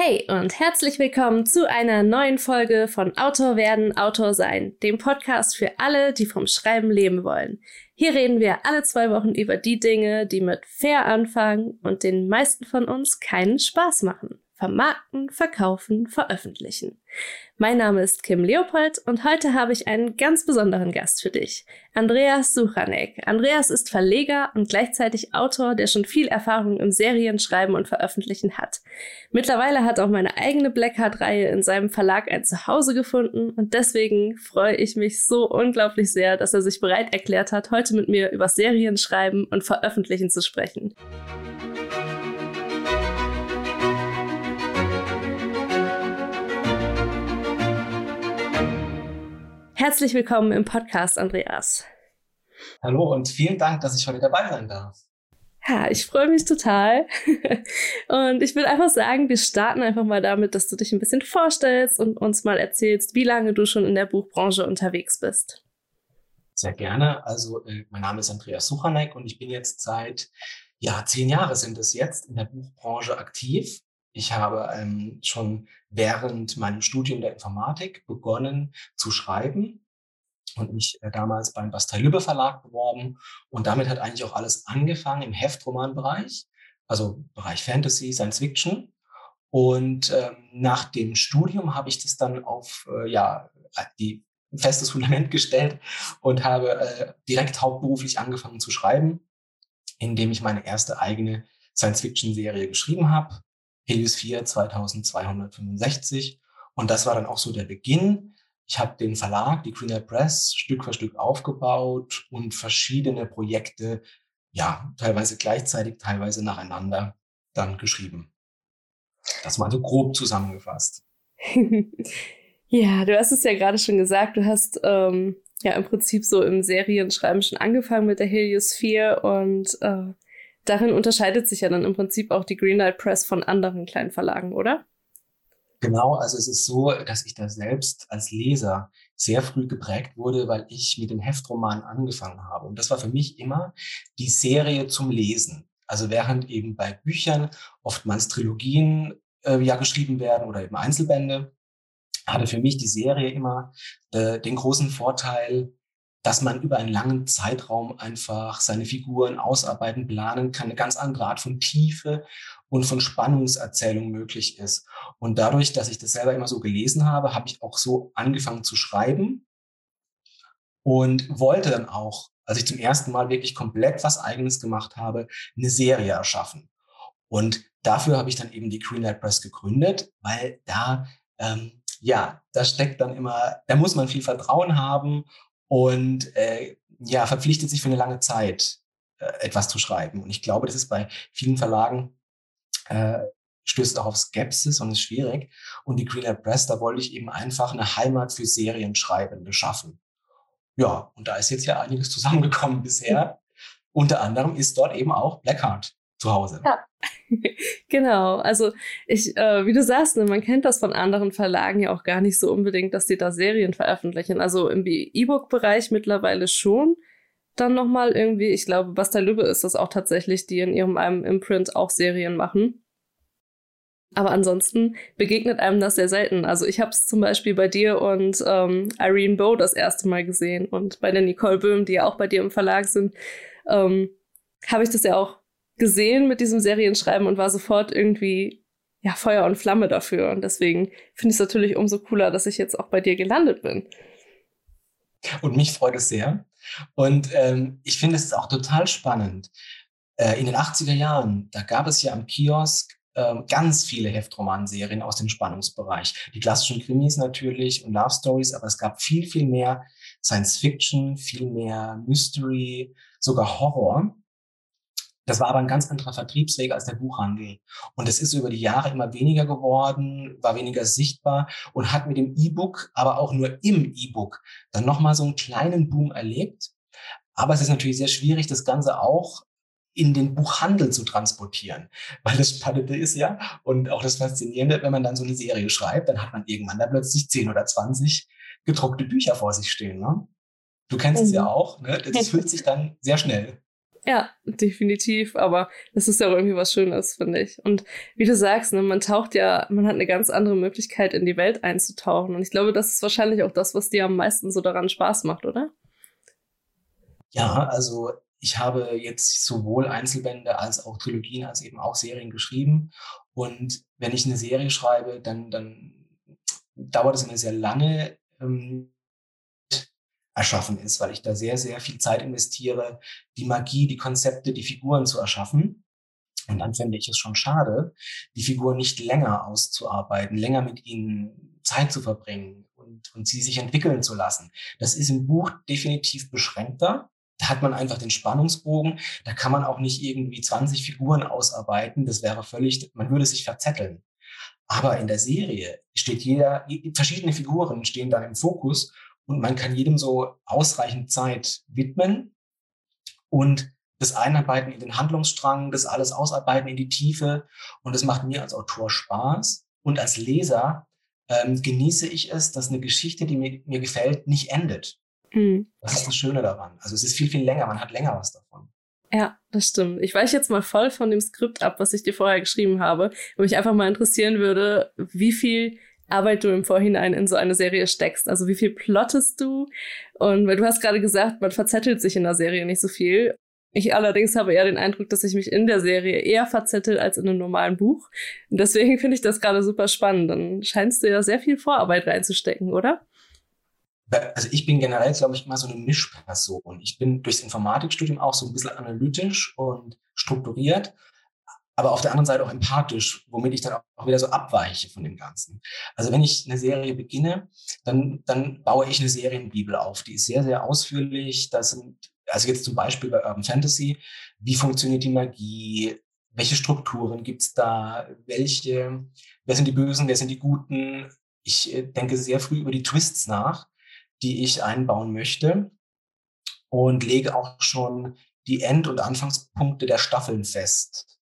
Hey und herzlich willkommen zu einer neuen Folge von Autor werden, Autor sein, dem Podcast für alle, die vom Schreiben leben wollen. Hier reden wir alle zwei Wochen über die Dinge, die mit fair anfangen und den meisten von uns keinen Spaß machen vermarkten, verkaufen, veröffentlichen. Mein Name ist Kim Leopold und heute habe ich einen ganz besonderen Gast für dich, Andreas Suchanek. Andreas ist Verleger und gleichzeitig Autor, der schon viel Erfahrung im Serienschreiben und Veröffentlichen hat. Mittlerweile hat auch meine eigene Blackheart-Reihe in seinem Verlag ein Zuhause gefunden und deswegen freue ich mich so unglaublich sehr, dass er sich bereit erklärt hat, heute mit mir über Serienschreiben und Veröffentlichen zu sprechen. Herzlich willkommen im Podcast, Andreas. Hallo und vielen Dank, dass ich heute dabei sein darf. Ja, ich freue mich total. Und ich will einfach sagen, wir starten einfach mal damit, dass du dich ein bisschen vorstellst und uns mal erzählst, wie lange du schon in der Buchbranche unterwegs bist. Sehr gerne. Also, äh, mein Name ist Andreas Suchanek und ich bin jetzt seit, ja, zehn Jahre sind es jetzt in der Buchbranche aktiv. Ich habe ähm, schon während meinem Studium der Informatik begonnen zu schreiben und mich äh, damals beim Bastei Lübbe Verlag beworben. Und damit hat eigentlich auch alles angefangen im Heftromanbereich, also Bereich Fantasy, Science Fiction. Und ähm, nach dem Studium habe ich das dann auf äh, ja, die festes Fundament gestellt und habe äh, direkt hauptberuflich angefangen zu schreiben, indem ich meine erste eigene Science-Fiction-Serie geschrieben habe. Helios 4 2265. Und das war dann auch so der Beginn. Ich habe den Verlag, die Greenlight Press, Stück für Stück aufgebaut und verschiedene Projekte, ja, teilweise gleichzeitig, teilweise nacheinander dann geschrieben. Das mal so grob zusammengefasst. ja, du hast es ja gerade schon gesagt, du hast ähm, ja im Prinzip so im Serienschreiben schon angefangen mit der Helios 4 und äh, darin unterscheidet sich ja dann im Prinzip auch die Greenlight Press von anderen kleinen Verlagen, oder? Genau, also es ist so, dass ich da selbst als Leser sehr früh geprägt wurde, weil ich mit den Heftromanen angefangen habe. Und das war für mich immer die Serie zum Lesen. Also während eben bei Büchern oftmals Trilogien äh, ja geschrieben werden oder eben Einzelbände, hatte für mich die Serie immer äh, den großen Vorteil, dass man über einen langen Zeitraum einfach seine Figuren ausarbeiten, planen kann, eine ganz andere Art von Tiefe und von Spannungserzählung möglich ist. Und dadurch, dass ich das selber immer so gelesen habe, habe ich auch so angefangen zu schreiben und wollte dann auch, als ich zum ersten Mal wirklich komplett was Eigenes gemacht habe, eine Serie erschaffen. Und dafür habe ich dann eben die Greenlight Press gegründet, weil da ähm, ja, da steckt dann immer, da muss man viel Vertrauen haben und äh, ja, verpflichtet sich für eine lange Zeit äh, etwas zu schreiben. Und ich glaube, das ist bei vielen Verlagen äh, stößt auch auf Skepsis und ist schwierig. Und die Greenlight Press, da wollte ich eben einfach eine Heimat für Serienschreibende schaffen. Ja, und da ist jetzt ja einiges zusammengekommen bisher. Unter anderem ist dort eben auch Blackheart zu Hause. Ja. genau, also ich, äh, wie du sagst, ne, man kennt das von anderen Verlagen ja auch gar nicht so unbedingt, dass die da Serien veröffentlichen. Also im E-Book-Bereich mittlerweile schon. Dann nochmal irgendwie, ich glaube, Basta Lübbe ist das auch tatsächlich, die in ihrem einem Imprint auch Serien machen. Aber ansonsten begegnet einem das sehr selten. Also ich habe es zum Beispiel bei dir und ähm, Irene Bow das erste Mal gesehen und bei der Nicole Böhm, die ja auch bei dir im Verlag sind, ähm, habe ich das ja auch gesehen mit diesem Serienschreiben und war sofort irgendwie ja Feuer und Flamme dafür. Und deswegen finde ich es natürlich umso cooler, dass ich jetzt auch bei dir gelandet bin. Und mich freut es sehr. Und ähm, ich finde es auch total spannend. Äh, in den 80er Jahren, da gab es ja am Kiosk äh, ganz viele Heftromanserien aus dem Spannungsbereich. Die klassischen Krimis natürlich und Love Stories, aber es gab viel, viel mehr Science Fiction, viel mehr Mystery, sogar Horror. Das war aber ein ganz anderer Vertriebsweg als der Buchhandel. Und es ist über die Jahre immer weniger geworden, war weniger sichtbar und hat mit dem E-Book, aber auch nur im E-Book, dann nochmal so einen kleinen Boom erlebt. Aber es ist natürlich sehr schwierig, das Ganze auch in den Buchhandel zu transportieren. Weil das Spannende ist ja, und auch das Faszinierende, wenn man dann so eine Serie schreibt, dann hat man irgendwann da plötzlich 10 oder 20 gedruckte Bücher vor sich stehen. Ne? Du kennst mhm. es ja mhm. auch, ne? das füllt sich dann sehr schnell. Ja, definitiv. Aber das ist ja auch irgendwie was Schönes, finde ich. Und wie du sagst, ne, man taucht ja, man hat eine ganz andere Möglichkeit, in die Welt einzutauchen. Und ich glaube, das ist wahrscheinlich auch das, was dir am meisten so daran Spaß macht, oder? Ja, also ich habe jetzt sowohl Einzelbände als auch Trilogien, als eben auch Serien geschrieben. Und wenn ich eine Serie schreibe, dann, dann dauert es immer sehr lange, ähm, erschaffen ist, weil ich da sehr, sehr viel Zeit investiere, die Magie, die Konzepte, die Figuren zu erschaffen. Und dann fände ich es schon schade, die Figuren nicht länger auszuarbeiten, länger mit ihnen Zeit zu verbringen und, und sie sich entwickeln zu lassen. Das ist im Buch definitiv beschränkter. Da hat man einfach den Spannungsbogen. Da kann man auch nicht irgendwie 20 Figuren ausarbeiten. Das wäre völlig, man würde sich verzetteln. Aber in der Serie steht jeder, verschiedene Figuren stehen dann im Fokus und man kann jedem so ausreichend Zeit widmen und das Einarbeiten in den Handlungsstrang, das alles ausarbeiten in die Tiefe. Und das macht mir als Autor Spaß. Und als Leser ähm, genieße ich es, dass eine Geschichte, die mir, mir gefällt, nicht endet. Mhm. Das ist das Schöne daran. Also es ist viel, viel länger. Man hat länger was davon. Ja, das stimmt. Ich weiche jetzt mal voll von dem Skript ab, was ich dir vorher geschrieben habe, wo mich einfach mal interessieren würde, wie viel Arbeit du im Vorhinein in so eine Serie steckst. Also wie viel plottest du? Und weil du hast gerade gesagt, man verzettelt sich in der Serie nicht so viel. Ich allerdings habe eher den Eindruck, dass ich mich in der Serie eher verzettel als in einem normalen Buch. Und deswegen finde ich das gerade super spannend. Dann scheinst du ja sehr viel Vorarbeit reinzustecken, oder? Also ich bin generell, glaube ich, immer so eine Mischperson. Ich bin durchs Informatikstudium auch so ein bisschen analytisch und strukturiert aber auf der anderen Seite auch empathisch, womit ich dann auch wieder so abweiche von dem Ganzen. Also wenn ich eine Serie beginne, dann, dann baue ich eine Serienbibel auf. Die ist sehr, sehr ausführlich. Das sind, also jetzt zum Beispiel bei Urban Fantasy, wie funktioniert die Magie? Welche Strukturen gibt's da? Welche, wer sind die Bösen, wer sind die Guten? Ich äh, denke sehr früh über die Twists nach, die ich einbauen möchte und lege auch schon die End- und Anfangspunkte der Staffeln fest.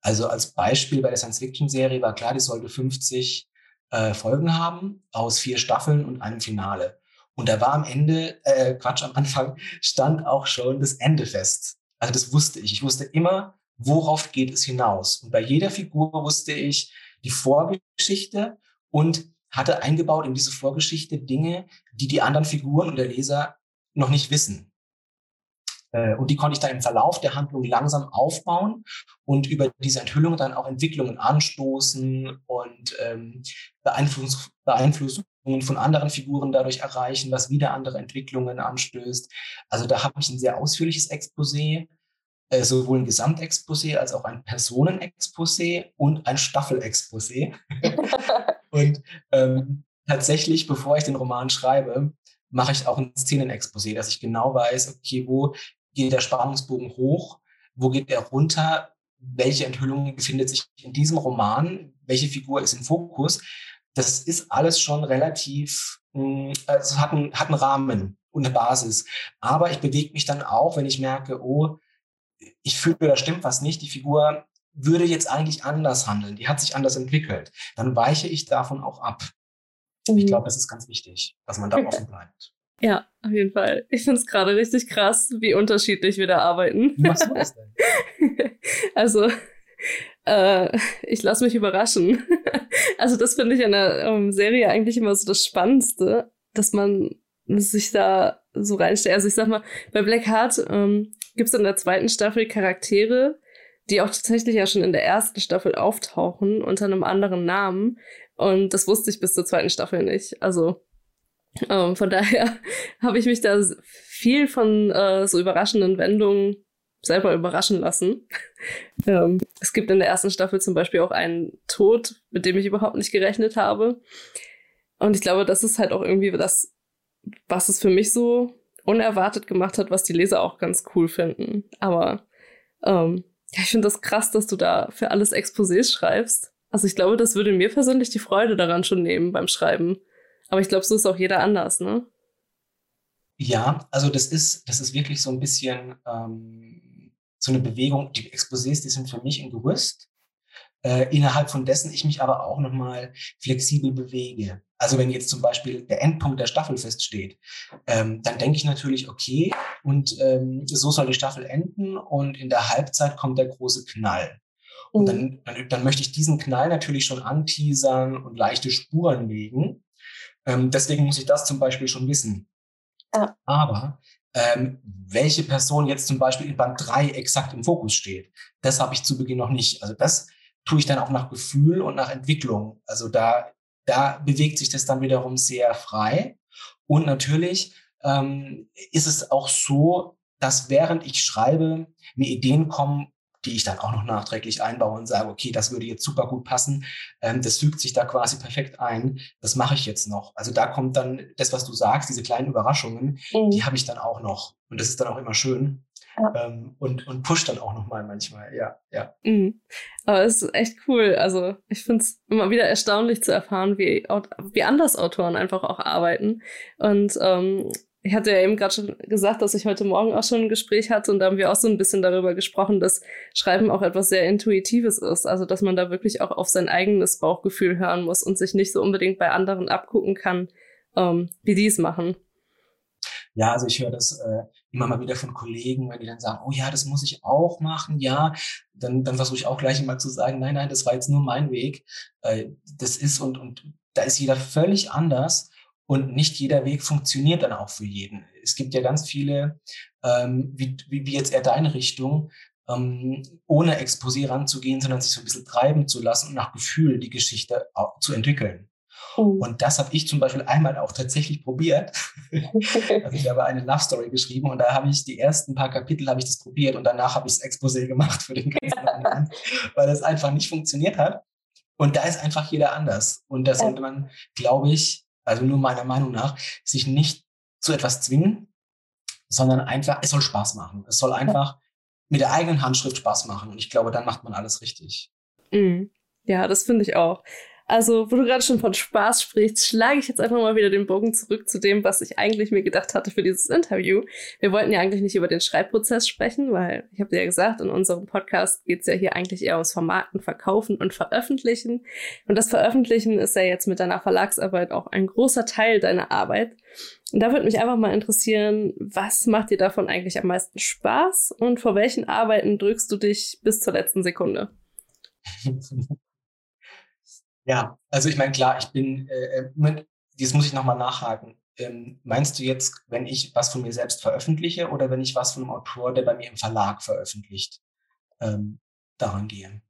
Also als Beispiel bei der Science-Fiction-Serie war klar, die sollte 50 äh, Folgen haben aus vier Staffeln und einem Finale. Und da war am Ende, äh, Quatsch, am Anfang stand auch schon das Ende fest. Also das wusste ich. Ich wusste immer, worauf geht es hinaus. Und bei jeder Figur wusste ich die Vorgeschichte und hatte eingebaut in diese Vorgeschichte Dinge, die die anderen Figuren und der Leser noch nicht wissen. Äh, und die konnte ich dann im Verlauf der Handlung langsam aufbauen und über diese Enthüllung dann auch Entwicklungen anstoßen und ähm, Beeinfluss Beeinflussungen von anderen Figuren dadurch erreichen, was wieder andere Entwicklungen anstößt. Also da habe ich ein sehr ausführliches Exposé, äh, sowohl ein Gesamtexposé als auch ein Personenexposé und ein Staffelexposé. und ähm, tatsächlich, bevor ich den Roman schreibe, mache ich auch ein Szenenexposé, dass ich genau weiß, okay, wo geht der Spannungsbogen hoch, wo geht er runter, welche Enthüllung befindet sich in diesem Roman, welche Figur ist im Fokus. Das ist alles schon relativ, hm, also hat, einen, hat einen Rahmen und eine Basis. Aber ich bewege mich dann auch, wenn ich merke, oh, ich fühle, da stimmt was nicht, die Figur würde jetzt eigentlich anders handeln, die hat sich anders entwickelt. Dann weiche ich davon auch ab. Ich mhm. glaube, das ist ganz wichtig, dass man da offen bleibt. Ja, auf jeden Fall. Ich finde es gerade richtig krass, wie unterschiedlich wir da arbeiten. Das denn? also, äh, ich lasse mich überraschen. also, das finde ich an der ähm, Serie eigentlich immer so das Spannendste, dass man sich da so reinstellt. Also, ich sag mal, bei Black Heart ähm, gibt es in der zweiten Staffel Charaktere, die auch tatsächlich ja schon in der ersten Staffel auftauchen unter einem anderen Namen. Und das wusste ich bis zur zweiten Staffel nicht. Also ähm, von daher habe ich mich da viel von äh, so überraschenden Wendungen selber überraschen lassen. ähm, es gibt in der ersten Staffel zum Beispiel auch einen Tod, mit dem ich überhaupt nicht gerechnet habe. Und ich glaube, das ist halt auch irgendwie das, was es für mich so unerwartet gemacht hat, was die Leser auch ganz cool finden. Aber ähm, ja, ich finde das krass, dass du da für alles Exposés schreibst. Also ich glaube, das würde mir persönlich die Freude daran schon nehmen beim Schreiben. Aber ich glaube, so ist auch jeder anders, ne? Ja, also das ist, das ist wirklich so ein bisschen ähm, so eine Bewegung. Die Exposés, die sind für mich ein Gerüst. äh, innerhalb von dessen ich mich aber auch nochmal flexibel bewege. Also wenn jetzt zum Beispiel der Endpunkt der Staffel feststeht, ähm, dann denke ich natürlich, okay, und ähm, so soll die Staffel enden und in der Halbzeit kommt der große Knall. Und dann, mhm. dann, dann möchte ich diesen Knall natürlich schon anteasern und leichte Spuren legen. Ähm, deswegen muss ich das zum Beispiel schon wissen. Ja. Aber ähm, welche Person jetzt zum Beispiel in Band 3 exakt im Fokus steht, das habe ich zu Beginn noch nicht. Also das tue ich dann auch nach Gefühl und nach Entwicklung. Also da, da bewegt sich das dann wiederum sehr frei. Und natürlich ähm, ist es auch so, dass während ich schreibe, mir Ideen kommen, die ich dann auch noch nachträglich einbaue und sage, okay, das würde jetzt super gut passen, ähm, das fügt sich da quasi perfekt ein, das mache ich jetzt noch. Also da kommt dann das, was du sagst, diese kleinen Überraschungen, mhm. die habe ich dann auch noch. Und das ist dann auch immer schön. Ja. Ähm, und, und pusht dann auch nochmal manchmal, ja, ja. Mhm. Aber es ist echt cool. Also ich finde es immer wieder erstaunlich zu erfahren, wie, wie anders Autoren einfach auch arbeiten. Und ähm, ich hatte ja eben gerade schon gesagt, dass ich heute Morgen auch schon ein Gespräch hatte und da haben wir auch so ein bisschen darüber gesprochen, dass Schreiben auch etwas sehr Intuitives ist. Also, dass man da wirklich auch auf sein eigenes Bauchgefühl hören muss und sich nicht so unbedingt bei anderen abgucken kann, ähm, wie die es machen. Ja, also ich höre das äh, immer mal wieder von Kollegen, wenn die dann sagen, oh ja, das muss ich auch machen, ja, dann, dann versuche ich auch gleich immer zu sagen, nein, nein, das war jetzt nur mein Weg. Äh, das ist und, und da ist jeder völlig anders. Und nicht jeder Weg funktioniert dann auch für jeden. Es gibt ja ganz viele, ähm, wie, wie, wie jetzt eher deine Richtung, ähm, ohne Exposé ranzugehen, sondern sich so ein bisschen treiben zu lassen und nach Gefühl die Geschichte zu entwickeln. Oh. Und das habe ich zum Beispiel einmal auch tatsächlich probiert. also ich habe eine Love Story geschrieben und da habe ich die ersten paar Kapitel habe ich das probiert und danach habe ich das Exposé gemacht für den ganzen anderen, weil das einfach nicht funktioniert hat. Und da ist einfach jeder anders. Und da sollte man, glaube ich, also nur meiner Meinung nach, sich nicht zu etwas zwingen, sondern einfach, es soll Spaß machen. Es soll einfach mit der eigenen Handschrift Spaß machen. Und ich glaube, dann macht man alles richtig. Mm. Ja, das finde ich auch. Also, wo du gerade schon von Spaß sprichst, schlage ich jetzt einfach mal wieder den Bogen zurück zu dem, was ich eigentlich mir gedacht hatte für dieses Interview. Wir wollten ja eigentlich nicht über den Schreibprozess sprechen, weil ich habe dir ja gesagt, in unserem Podcast geht es ja hier eigentlich eher ums Vermarkten, Verkaufen und Veröffentlichen. Und das Veröffentlichen ist ja jetzt mit deiner Verlagsarbeit auch ein großer Teil deiner Arbeit. Und da würde mich einfach mal interessieren, was macht dir davon eigentlich am meisten Spaß und vor welchen Arbeiten drückst du dich bis zur letzten Sekunde? Ja, also ich meine, klar, ich bin, äh, Moment, jetzt muss ich nochmal nachhaken. Ähm, meinst du jetzt, wenn ich was von mir selbst veröffentliche oder wenn ich was von einem Autor, der bei mir im Verlag veröffentlicht, ähm, daran gehe?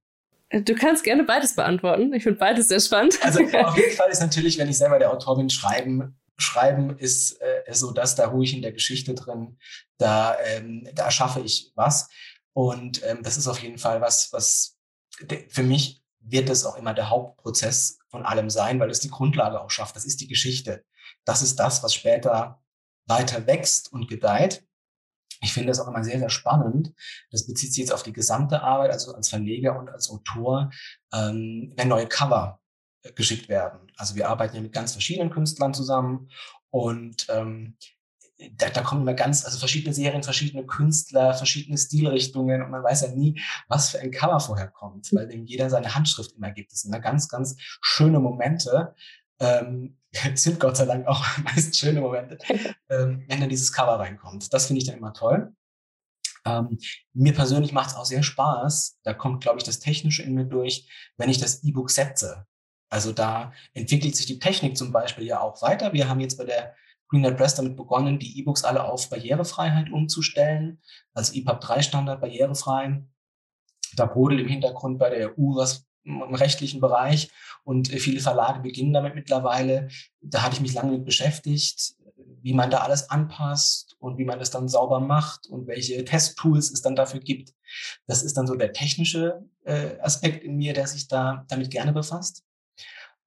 Äh, du kannst gerne beides beantworten. Ich finde beides sehr spannend. Also auf jeden Fall ist natürlich, wenn ich selber der Autor bin, schreiben, schreiben ist äh, so das, da ruhe ich in der Geschichte drin, da, ähm, da erschaffe ich was. Und ähm, das ist auf jeden Fall was, was für mich wird es auch immer der Hauptprozess von allem sein, weil es die Grundlage auch schafft. Das ist die Geschichte. Das ist das, was später weiter wächst und gedeiht. Ich finde das auch immer sehr, sehr spannend. Das bezieht sich jetzt auf die gesamte Arbeit, also als Verleger und als Autor, ähm, wenn neue Cover äh, geschickt werden. Also wir arbeiten ja mit ganz verschiedenen Künstlern zusammen und ähm, da, da kommen immer ganz, also verschiedene Serien, verschiedene Künstler, verschiedene Stilrichtungen und man weiß ja nie, was für ein Cover vorher kommt, weil dem jeder seine Handschrift immer gibt. Das sind immer ganz, ganz schöne Momente. Ähm, sind Gott sei Dank auch meist schöne Momente, ähm, wenn dann dieses Cover reinkommt. Das finde ich dann immer toll. Ähm, mir persönlich macht es auch sehr Spaß. Da kommt, glaube ich, das Technische in mir durch, wenn ich das E-Book setze. Also da entwickelt sich die Technik zum Beispiel ja auch weiter. Wir haben jetzt bei der Greenlight Press damit begonnen, die E-Books alle auf Barrierefreiheit umzustellen, also EPUB 3 Standard barrierefrei. Da brodelt im Hintergrund bei der EU was im rechtlichen Bereich und viele Verlage beginnen damit mittlerweile. Da hatte ich mich lange mit beschäftigt, wie man da alles anpasst und wie man das dann sauber macht und welche Testtools es dann dafür gibt. Das ist dann so der technische äh, Aspekt in mir, der sich da damit gerne befasst.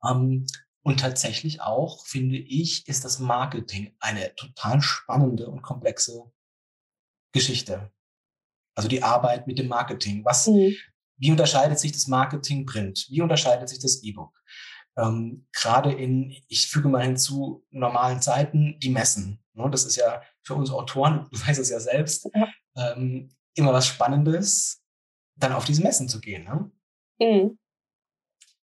Ähm, und tatsächlich auch, finde ich, ist das Marketing eine total spannende und komplexe Geschichte. Also die Arbeit mit dem Marketing. Was, mhm. wie unterscheidet sich das Marketing Print? Wie unterscheidet sich das E-Book? Ähm, Gerade in, ich füge mal hinzu, normalen Zeiten, die Messen. Ne? Das ist ja für uns Autoren, du weißt es ja selbst, ja. Ähm, immer was Spannendes, dann auf diese Messen zu gehen. Ne? Mhm.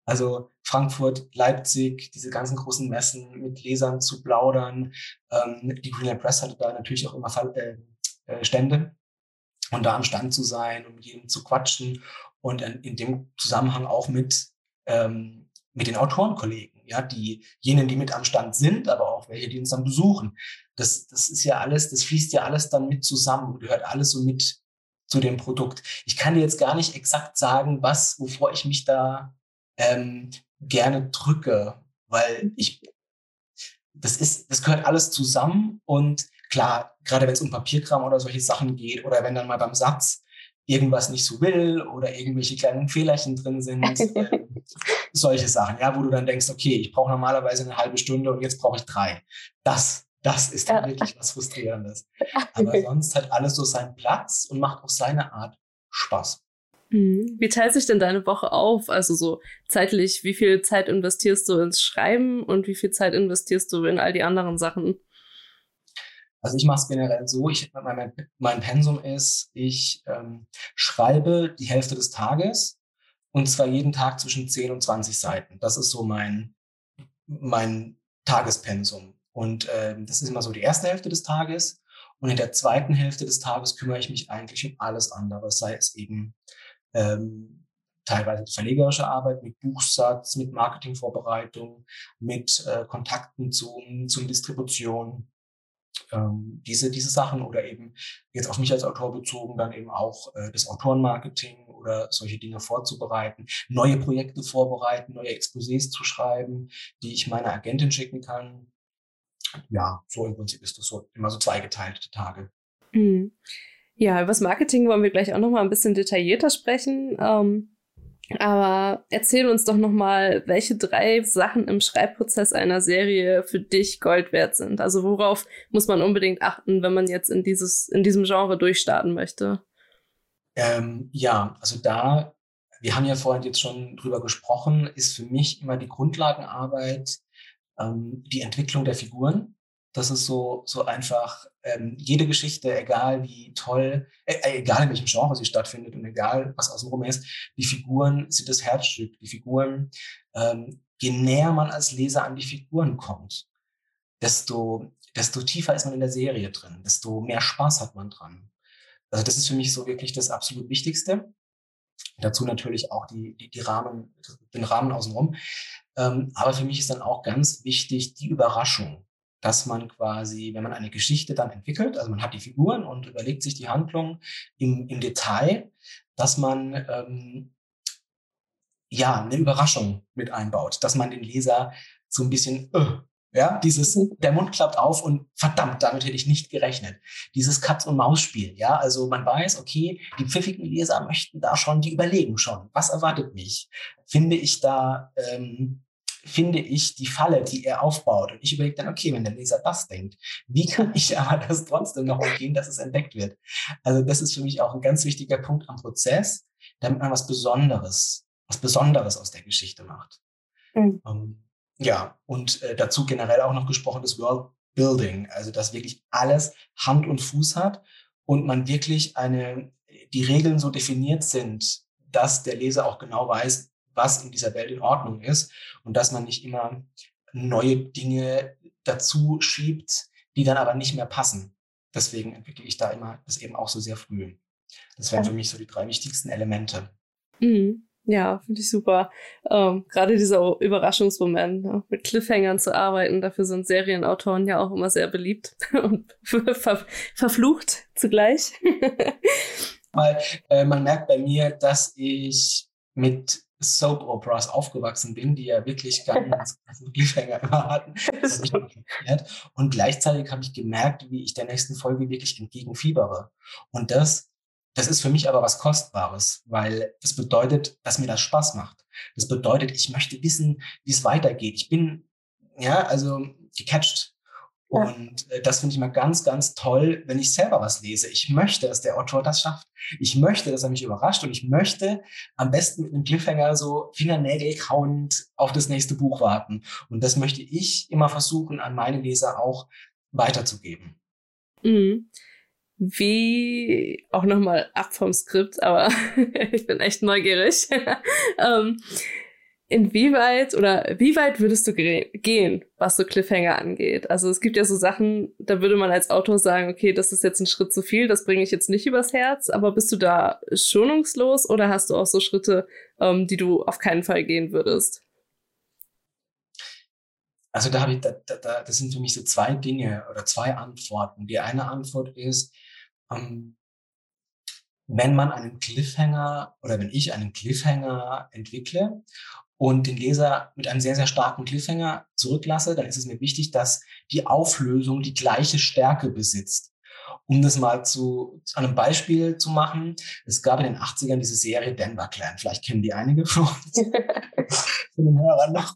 Also Frankfurt, Leipzig, diese ganzen großen Messen mit Lesern zu plaudern. Ähm, die Greenland Press hatte da natürlich auch immer äh, äh, Stände und da am Stand zu sein und mit jedem zu quatschen und in, in dem Zusammenhang auch mit, ähm, mit den Autorenkollegen, ja, die jenen, die mit am Stand sind, aber auch welche, die uns dann besuchen. Das, das ist ja alles, das fließt ja alles dann mit zusammen und gehört alles so mit zu dem Produkt. Ich kann dir jetzt gar nicht exakt sagen, was, wovor ich mich da ähm, gerne drücke, weil ich, das ist, das gehört alles zusammen und klar, gerade wenn es um Papierkram oder solche Sachen geht oder wenn dann mal beim Satz irgendwas nicht so will oder irgendwelche kleinen Fehlerchen drin sind, solche Sachen, ja, wo du dann denkst, okay, ich brauche normalerweise eine halbe Stunde und jetzt brauche ich drei. Das, das ist dann ja. wirklich was Frustrierendes. Aber sonst hat alles so seinen Platz und macht auf seine Art Spaß. Mhm. Wie teilt sich denn deine Woche auf? Also so zeitlich, wie viel Zeit investierst du ins Schreiben und wie viel Zeit investierst du in all die anderen Sachen? Also ich mache es generell so, ich, mein, mein Pensum ist, ich ähm, schreibe die Hälfte des Tages und zwar jeden Tag zwischen 10 und 20 Seiten. Das ist so mein, mein Tagespensum. Und ähm, das ist immer so die erste Hälfte des Tages. Und in der zweiten Hälfte des Tages kümmere ich mich eigentlich um alles andere, sei es eben ähm, teilweise verlegerische Arbeit mit Buchsatz, mit Marketingvorbereitung, mit äh, Kontakten zum, zum Distribution, ähm, diese, diese Sachen oder eben jetzt auf mich als Autor bezogen, dann eben auch äh, das Autorenmarketing oder solche Dinge vorzubereiten, neue Projekte vorbereiten, neue Exposés zu schreiben, die ich meiner Agentin schicken kann. Ja, so im Prinzip ist das so immer so zweigeteilte Tage. Mhm. Ja, über das Marketing wollen wir gleich auch noch mal ein bisschen detaillierter sprechen. Ähm, aber erzähl uns doch noch mal, welche drei Sachen im Schreibprozess einer Serie für dich Gold wert sind. Also worauf muss man unbedingt achten, wenn man jetzt in dieses in diesem Genre durchstarten möchte? Ähm, ja, also da wir haben ja vorhin jetzt schon drüber gesprochen, ist für mich immer die Grundlagenarbeit ähm, die Entwicklung der Figuren. Das ist so, so einfach ähm, jede Geschichte, egal wie toll, äh, egal in welchem Genre sie stattfindet und egal was außenrum ist, die Figuren sind das Herzstück. Die Figuren, ähm, je näher man als Leser an die Figuren kommt, desto, desto tiefer ist man in der Serie drin, desto mehr Spaß hat man dran. Also das ist für mich so wirklich das absolut Wichtigste. Dazu natürlich auch die, die, die Rahmen, den Rahmen außenrum. Ähm, aber für mich ist dann auch ganz wichtig die Überraschung dass man quasi, wenn man eine Geschichte dann entwickelt, also man hat die Figuren und überlegt sich die Handlung im, im Detail, dass man ähm, ja eine Überraschung mit einbaut, dass man den Leser so ein bisschen uh, ja, dieses, der Mund klappt auf und verdammt, damit hätte ich nicht gerechnet. Dieses Katz-und-Maus-Spiel, ja, also man weiß, okay, die pfiffigen Leser möchten da schon, die überlegen schon, was erwartet mich? Finde ich da ähm, finde ich die Falle, die er aufbaut. Und ich überlege dann, okay, wenn der Leser das denkt, wie kann ich aber das trotzdem noch umgehen, dass es entdeckt wird? Also das ist für mich auch ein ganz wichtiger Punkt am Prozess, damit man was Besonderes, was Besonderes aus der Geschichte macht. Mhm. Um, ähm, ja, und äh, dazu generell auch noch gesprochen das World Building, also dass wirklich alles Hand und Fuß hat und man wirklich eine, die Regeln so definiert sind, dass der Leser auch genau weiß, was in dieser Welt in Ordnung ist und dass man nicht immer neue Dinge dazu schiebt, die dann aber nicht mehr passen. Deswegen entwickle ich da immer das eben auch so sehr früh. Das wären für mich so die drei wichtigsten Elemente. Mhm. Ja, finde ich super. Ähm, Gerade dieser Überraschungsmoment, ne? mit Cliffhangern zu arbeiten, dafür sind Serienautoren ja auch immer sehr beliebt und ver verflucht zugleich. Weil äh, man merkt bei mir, dass ich mit Soap Operas aufgewachsen bin, die ja wirklich ganz, ganz Cliffhanger immer hatten. Und gleichzeitig habe ich gemerkt, wie ich der nächsten Folge wirklich entgegenfiebere. Und das, das ist für mich aber was Kostbares, weil das bedeutet, dass mir das Spaß macht. Das bedeutet, ich möchte wissen, wie es weitergeht. Ich bin, ja, also gecatcht und äh, das finde ich mal ganz, ganz toll, wenn ich selber was lese. Ich möchte, dass der Autor das schafft. Ich möchte, dass er mich überrascht und ich möchte am besten mit einem Cliffhanger so Fingernägel kauend auf das nächste Buch warten. Und das möchte ich immer versuchen, an meine Leser auch weiterzugeben. Mhm. Wie, auch nochmal ab vom Skript, aber ich bin echt neugierig. ähm, inwieweit oder wie weit würdest du gehen, was so Cliffhanger angeht? Also es gibt ja so Sachen, da würde man als Autor sagen, okay, das ist jetzt ein Schritt zu viel, das bringe ich jetzt nicht übers Herz, aber bist du da schonungslos oder hast du auch so Schritte, ähm, die du auf keinen Fall gehen würdest? Also da habe ich, da, da, das sind für mich so zwei Dinge oder zwei Antworten. Die eine Antwort ist, ähm, wenn man einen Cliffhanger oder wenn ich einen Cliffhanger entwickle und den Leser mit einem sehr, sehr starken Cliffhanger zurücklasse, dann ist es mir wichtig, dass die Auflösung die gleiche Stärke besitzt. Um das mal zu, zu einem Beispiel zu machen, es gab in den 80ern diese Serie Denver Clan. Vielleicht kennen die einige von uns. von den Hörern noch.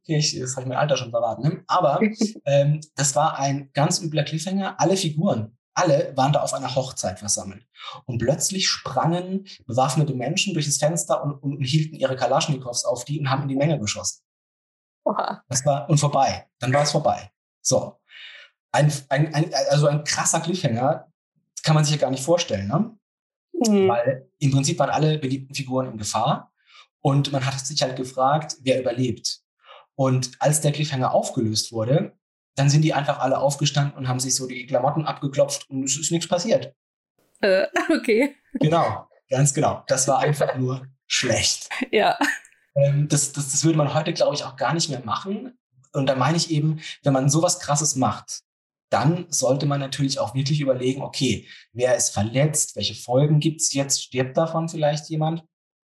Okay, ich, das habe ich mein Alter schon verraten. Ne? Aber ähm, das war ein ganz übler Cliffhanger. Alle Figuren alle waren da auf einer Hochzeit versammelt. Und plötzlich sprangen bewaffnete Menschen durch das Fenster und, und, hielten ihre Kalaschnikows auf die und haben in die Menge geschossen. Oha. Das war, und vorbei. Dann war es vorbei. So. Ein, ein, ein, also ein krasser Cliffhanger kann man sich ja gar nicht vorstellen, ne? Mhm. Weil im Prinzip waren alle beliebten Figuren in Gefahr und man hat sich halt gefragt, wer überlebt. Und als der Cliffhanger aufgelöst wurde, dann sind die einfach alle aufgestanden und haben sich so die Klamotten abgeklopft und es ist nichts passiert. Äh, okay. Genau, ganz genau. Das war einfach nur schlecht. Ja. Ähm, das, das, das würde man heute, glaube ich, auch gar nicht mehr machen. Und da meine ich eben, wenn man sowas Krasses macht, dann sollte man natürlich auch wirklich überlegen, okay, wer ist verletzt, welche Folgen gibt es jetzt, stirbt davon vielleicht jemand?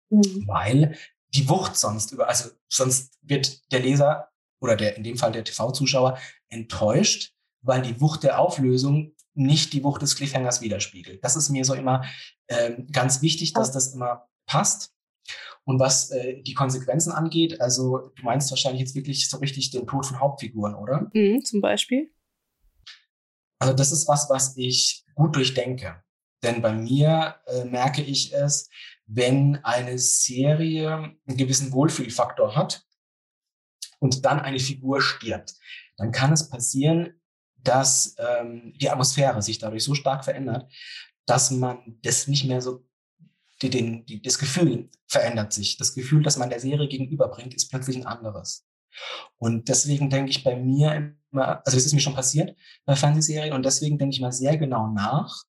Mhm. Weil die Wucht sonst über, also sonst wird der Leser oder der, in dem Fall der TV-Zuschauer enttäuscht, weil die Wucht der Auflösung nicht die Wucht des Cliffhangers widerspiegelt. Das ist mir so immer ähm, ganz wichtig, dass das immer passt. Und was äh, die Konsequenzen angeht, also du meinst wahrscheinlich jetzt wirklich so richtig den Tod von Hauptfiguren, oder? Mhm, zum Beispiel. Also das ist was, was ich gut durchdenke. Denn bei mir äh, merke ich es, wenn eine Serie einen gewissen Wohlfühlfaktor hat und dann eine Figur stirbt, dann kann es passieren, dass ähm, die Atmosphäre sich dadurch so stark verändert, dass man das nicht mehr so, die, den, die, das Gefühl verändert sich. Das Gefühl, das man der Serie gegenüberbringt, ist plötzlich ein anderes. Und deswegen denke ich bei mir immer, also das ist mir schon passiert bei Fernsehserien und deswegen denke ich mal sehr genau nach,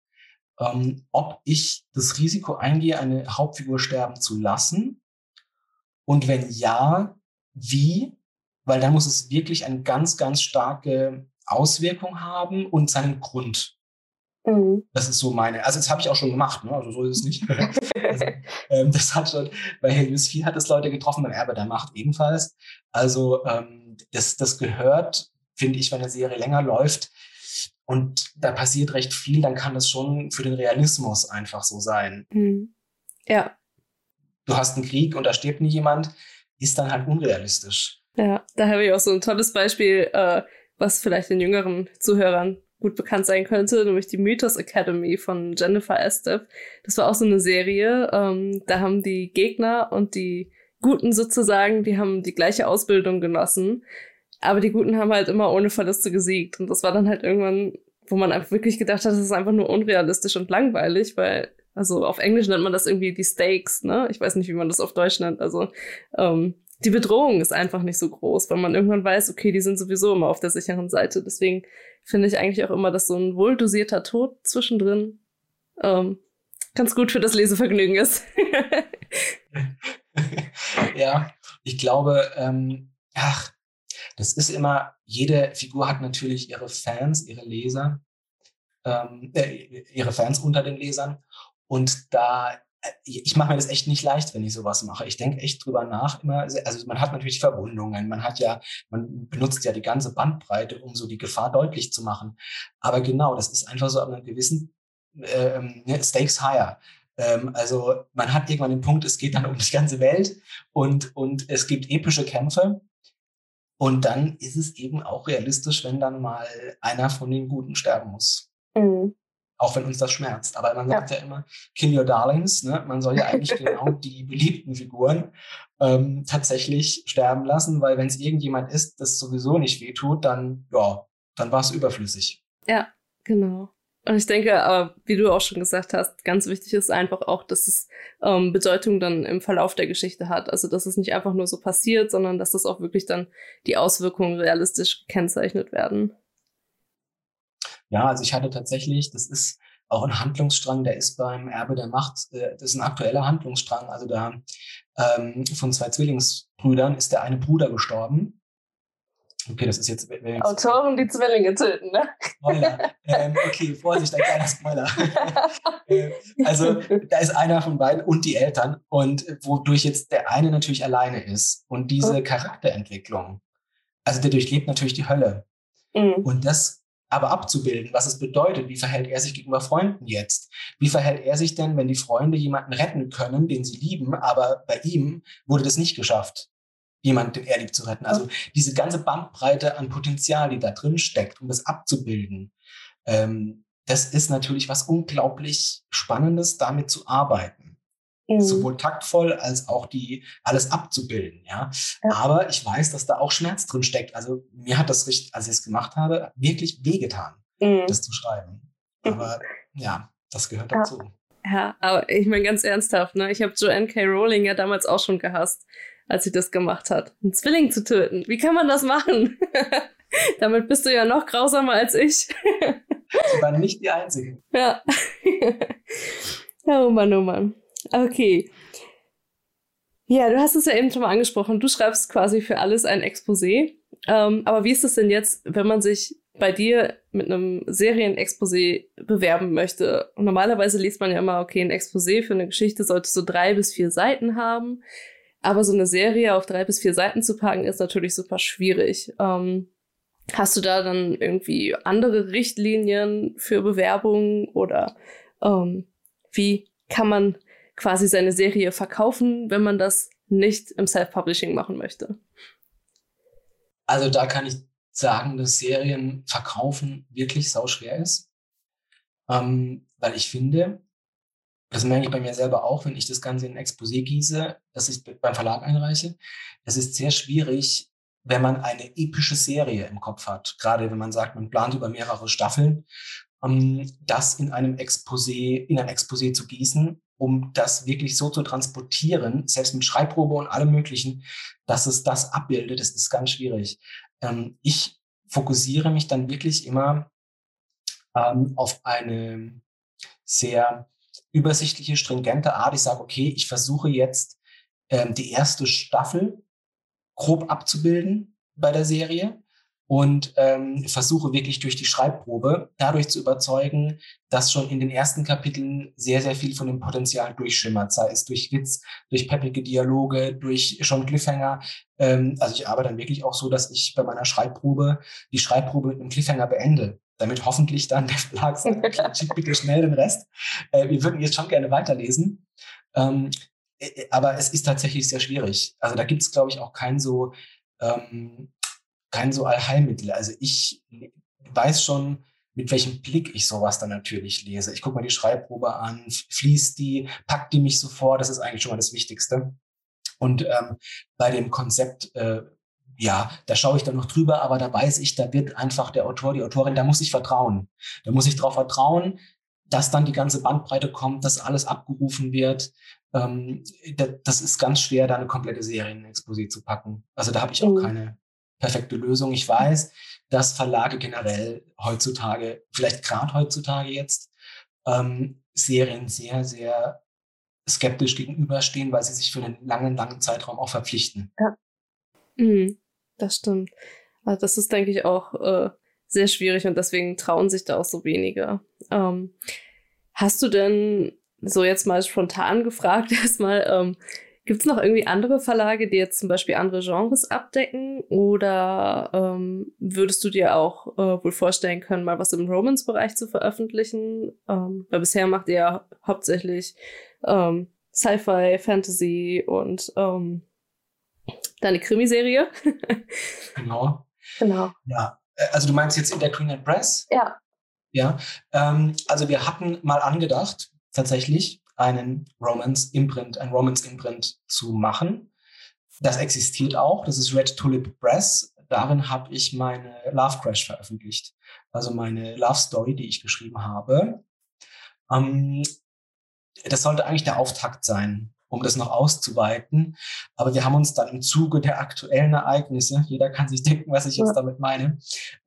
ähm, ob ich das Risiko eingehe, eine Hauptfigur sterben zu lassen. Und wenn ja, wie weil dann muss es wirklich eine ganz, ganz starke Auswirkung haben und seinen Grund. Mhm. Das ist so meine, also das habe ich auch schon gemacht, ne? also so ist es nicht. also, ähm, das hat schon, bei Helios 4 hat es Leute getroffen, beim Erbe der Macht ebenfalls. Also ähm, das, das gehört, finde ich, wenn eine Serie länger läuft und da passiert recht viel, dann kann das schon für den Realismus einfach so sein. Mhm. Ja. Du hast einen Krieg und da stirbt nie jemand, ist dann halt unrealistisch. Ja, da habe ich auch so ein tolles Beispiel, äh, was vielleicht den jüngeren Zuhörern gut bekannt sein könnte, nämlich die Mythos Academy von Jennifer Estep. Das war auch so eine Serie. Ähm, da haben die Gegner und die Guten sozusagen, die haben die gleiche Ausbildung genossen. Aber die Guten haben halt immer ohne Verluste gesiegt. Und das war dann halt irgendwann, wo man einfach wirklich gedacht hat, das ist einfach nur unrealistisch und langweilig, weil, also auf Englisch nennt man das irgendwie die Stakes, ne? Ich weiß nicht, wie man das auf Deutsch nennt. Also, ähm, die Bedrohung ist einfach nicht so groß, weil man irgendwann weiß, okay, die sind sowieso immer auf der sicheren Seite. Deswegen finde ich eigentlich auch immer, dass so ein wohldosierter Tod zwischendrin ähm, ganz gut für das Lesevergnügen ist. ja, ich glaube, ähm, ach, das ist immer, jede Figur hat natürlich ihre Fans, ihre Leser, ähm, äh, ihre Fans unter den Lesern. Und da ich mache mir das echt nicht leicht, wenn ich sowas mache. Ich denke echt drüber nach immer. Also man hat natürlich Verwundungen, man hat ja, man benutzt ja die ganze Bandbreite, um so die Gefahr deutlich zu machen. Aber genau, das ist einfach so an einem gewissen ähm, ne, Stakes higher. Ähm, also man hat irgendwann den Punkt, es geht dann um die ganze Welt und, und es gibt epische Kämpfe. Und dann ist es eben auch realistisch, wenn dann mal einer von den Guten sterben muss. Mhm. Auch wenn uns das schmerzt. Aber man sagt ja, ja immer, kill your darlings. Ne? Man soll ja eigentlich genau die beliebten Figuren ähm, tatsächlich sterben lassen, weil wenn es irgendjemand ist, das sowieso nicht wehtut, dann, ja, dann war es überflüssig. Ja, genau. Und ich denke, aber wie du auch schon gesagt hast, ganz wichtig ist einfach auch, dass es ähm, Bedeutung dann im Verlauf der Geschichte hat. Also dass es nicht einfach nur so passiert, sondern dass das auch wirklich dann die Auswirkungen realistisch gekennzeichnet werden. Ja, also ich hatte tatsächlich, das ist auch ein Handlungsstrang, der ist beim Erbe der Macht, äh, das ist ein aktueller Handlungsstrang. Also da ähm, von zwei Zwillingsbrüdern ist der eine Bruder gestorben. Okay, das ist jetzt. jetzt Autoren, die Zwillinge töten, ne? Spoiler. Ähm, okay, Vorsicht, ein kleiner Spoiler. äh, also, da ist einer von beiden und die Eltern und wodurch jetzt der eine natürlich alleine ist. Und diese Charakterentwicklung, also der durchlebt natürlich die Hölle. Mhm. Und das aber abzubilden, was es bedeutet, wie verhält er sich gegenüber Freunden jetzt? Wie verhält er sich denn, wenn die Freunde jemanden retten können, den sie lieben, aber bei ihm wurde das nicht geschafft, jemanden, den er liebt, zu retten? Also diese ganze Bandbreite an Potenzial, die da drin steckt, um das abzubilden, ähm, das ist natürlich was unglaublich Spannendes, damit zu arbeiten. Mhm. Sowohl taktvoll als auch die alles abzubilden, ja? ja. Aber ich weiß, dass da auch Schmerz drin steckt. Also mir hat das, richtig, als ich es gemacht habe, wirklich wehgetan, mhm. das zu schreiben. Mhm. Aber ja, das gehört ja. dazu. Ja, aber ich meine ganz ernsthaft, ne? Ich habe Joanne K. Rowling ja damals auch schon gehasst, als sie das gemacht hat. Einen Zwilling zu töten. Wie kann man das machen? Damit bist du ja noch grausamer als ich. Sie waren nicht die Einzige. Ja. oh Mann, oh Mann. Okay. Ja, du hast es ja eben schon mal angesprochen. Du schreibst quasi für alles ein Exposé. Ähm, aber wie ist es denn jetzt, wenn man sich bei dir mit einem Serienexposé bewerben möchte? Und normalerweise liest man ja immer, okay, ein Exposé für eine Geschichte sollte so drei bis vier Seiten haben. Aber so eine Serie auf drei bis vier Seiten zu packen, ist natürlich super schwierig. Ähm, hast du da dann irgendwie andere Richtlinien für Bewerbungen oder ähm, wie kann man quasi seine Serie verkaufen, wenn man das nicht im Self-Publishing machen möchte? Also da kann ich sagen, dass Serien verkaufen wirklich sau schwer ist. Ähm, weil ich finde, das merke ich bei mir selber auch, wenn ich das Ganze in ein Exposé gieße, das ich beim Verlag einreiche. Es ist sehr schwierig, wenn man eine epische Serie im Kopf hat. Gerade wenn man sagt, man plant über mehrere Staffeln, ähm, das in einem Exposé, in ein Exposé zu gießen um das wirklich so zu transportieren, selbst mit Schreibprobe und allem Möglichen, dass es das abbildet, das ist ganz schwierig. Ähm, ich fokussiere mich dann wirklich immer ähm, auf eine sehr übersichtliche, stringente Art. Ich sage, okay, ich versuche jetzt ähm, die erste Staffel grob abzubilden bei der Serie und ähm, versuche wirklich durch die Schreibprobe dadurch zu überzeugen, dass schon in den ersten Kapiteln sehr, sehr viel von dem Potenzial durchschimmert, sei es durch Witz, durch peppige Dialoge, durch schon Cliffhanger. Ähm, also ich arbeite dann wirklich auch so, dass ich bei meiner Schreibprobe die Schreibprobe mit einem Cliffhanger beende, damit hoffentlich dann der Verlag sagt, schick bitte schnell den Rest. Äh, wir würden jetzt schon gerne weiterlesen. Ähm, äh, äh, aber es ist tatsächlich sehr schwierig. Also da gibt es, glaube ich, auch kein so ähm, kein so Allheilmittel. Also ich weiß schon, mit welchem Blick ich sowas dann natürlich lese. Ich gucke mal die Schreibprobe an, fließt die, packt die mich sofort, das ist eigentlich schon mal das Wichtigste. Und ähm, bei dem Konzept, äh, ja, da schaue ich dann noch drüber, aber da weiß ich, da wird einfach der Autor, die Autorin, da muss ich vertrauen. Da muss ich darauf vertrauen, dass dann die ganze Bandbreite kommt, dass alles abgerufen wird. Ähm, das ist ganz schwer, da eine komplette Serie in Exposé zu packen. Also da habe ich auch mhm. keine, perfekte Lösung. Ich weiß, dass Verlage generell heutzutage, vielleicht gerade heutzutage jetzt, ähm, Serien sehr, sehr skeptisch gegenüberstehen, weil sie sich für einen langen, langen Zeitraum auch verpflichten. Ja. Mhm, das stimmt. Also das ist, denke ich, auch äh, sehr schwierig und deswegen trauen sich da auch so wenige. Ähm, hast du denn so jetzt mal spontan gefragt erstmal, ähm, Gibt es noch irgendwie andere Verlage, die jetzt zum Beispiel andere Genres abdecken? Oder ähm, würdest du dir auch äh, wohl vorstellen können, mal was im Romance-Bereich zu veröffentlichen? Ähm, weil bisher macht ihr ja hauptsächlich ähm, Sci-Fi, Fantasy und ähm, deine Krimiserie. genau. Genau. Ja, äh, also du meinst jetzt in der Queen and Press? Ja. Ja, ähm, also wir hatten mal angedacht, tatsächlich, einen Romance-Imprint, ein Romance-Imprint zu machen. Das existiert auch. Das ist Red Tulip Press. darin habe ich meine Love Crash veröffentlicht. Also meine Love Story, die ich geschrieben habe. Ähm, das sollte eigentlich der Auftakt sein, um das noch auszuweiten. Aber wir haben uns dann im Zuge der aktuellen Ereignisse, jeder kann sich denken, was ich jetzt damit meine,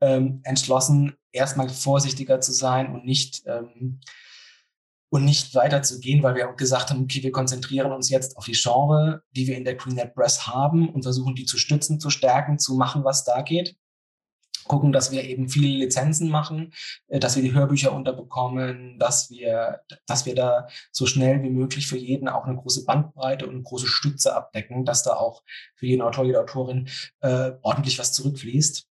ähm, entschlossen, erstmal vorsichtiger zu sein und nicht ähm, und nicht weiterzugehen, weil wir gesagt haben, okay, wir konzentrieren uns jetzt auf die Genre, die wir in der Greennet Press haben und versuchen, die zu stützen, zu stärken, zu machen, was da geht. Gucken, dass wir eben viele Lizenzen machen, äh, dass wir die Hörbücher unterbekommen, dass wir, dass wir da so schnell wie möglich für jeden auch eine große Bandbreite und eine große Stütze abdecken, dass da auch für jeden Autor, jede Autorin äh, ordentlich was zurückfließt.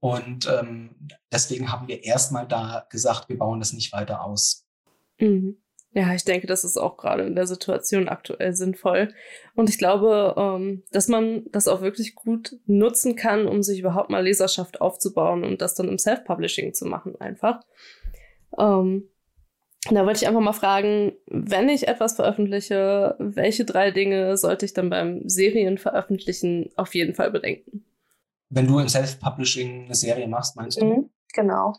Und ähm, deswegen haben wir erstmal da gesagt, wir bauen das nicht weiter aus. Mhm. Ja, ich denke, das ist auch gerade in der Situation aktuell sinnvoll. Und ich glaube, ähm, dass man das auch wirklich gut nutzen kann, um sich überhaupt mal Leserschaft aufzubauen und das dann im Self-Publishing zu machen einfach. Ähm, da wollte ich einfach mal fragen, wenn ich etwas veröffentliche, welche drei Dinge sollte ich dann beim Serienveröffentlichen auf jeden Fall bedenken? Wenn du im Self-Publishing eine Serie machst, meinst du? Mhm, genau.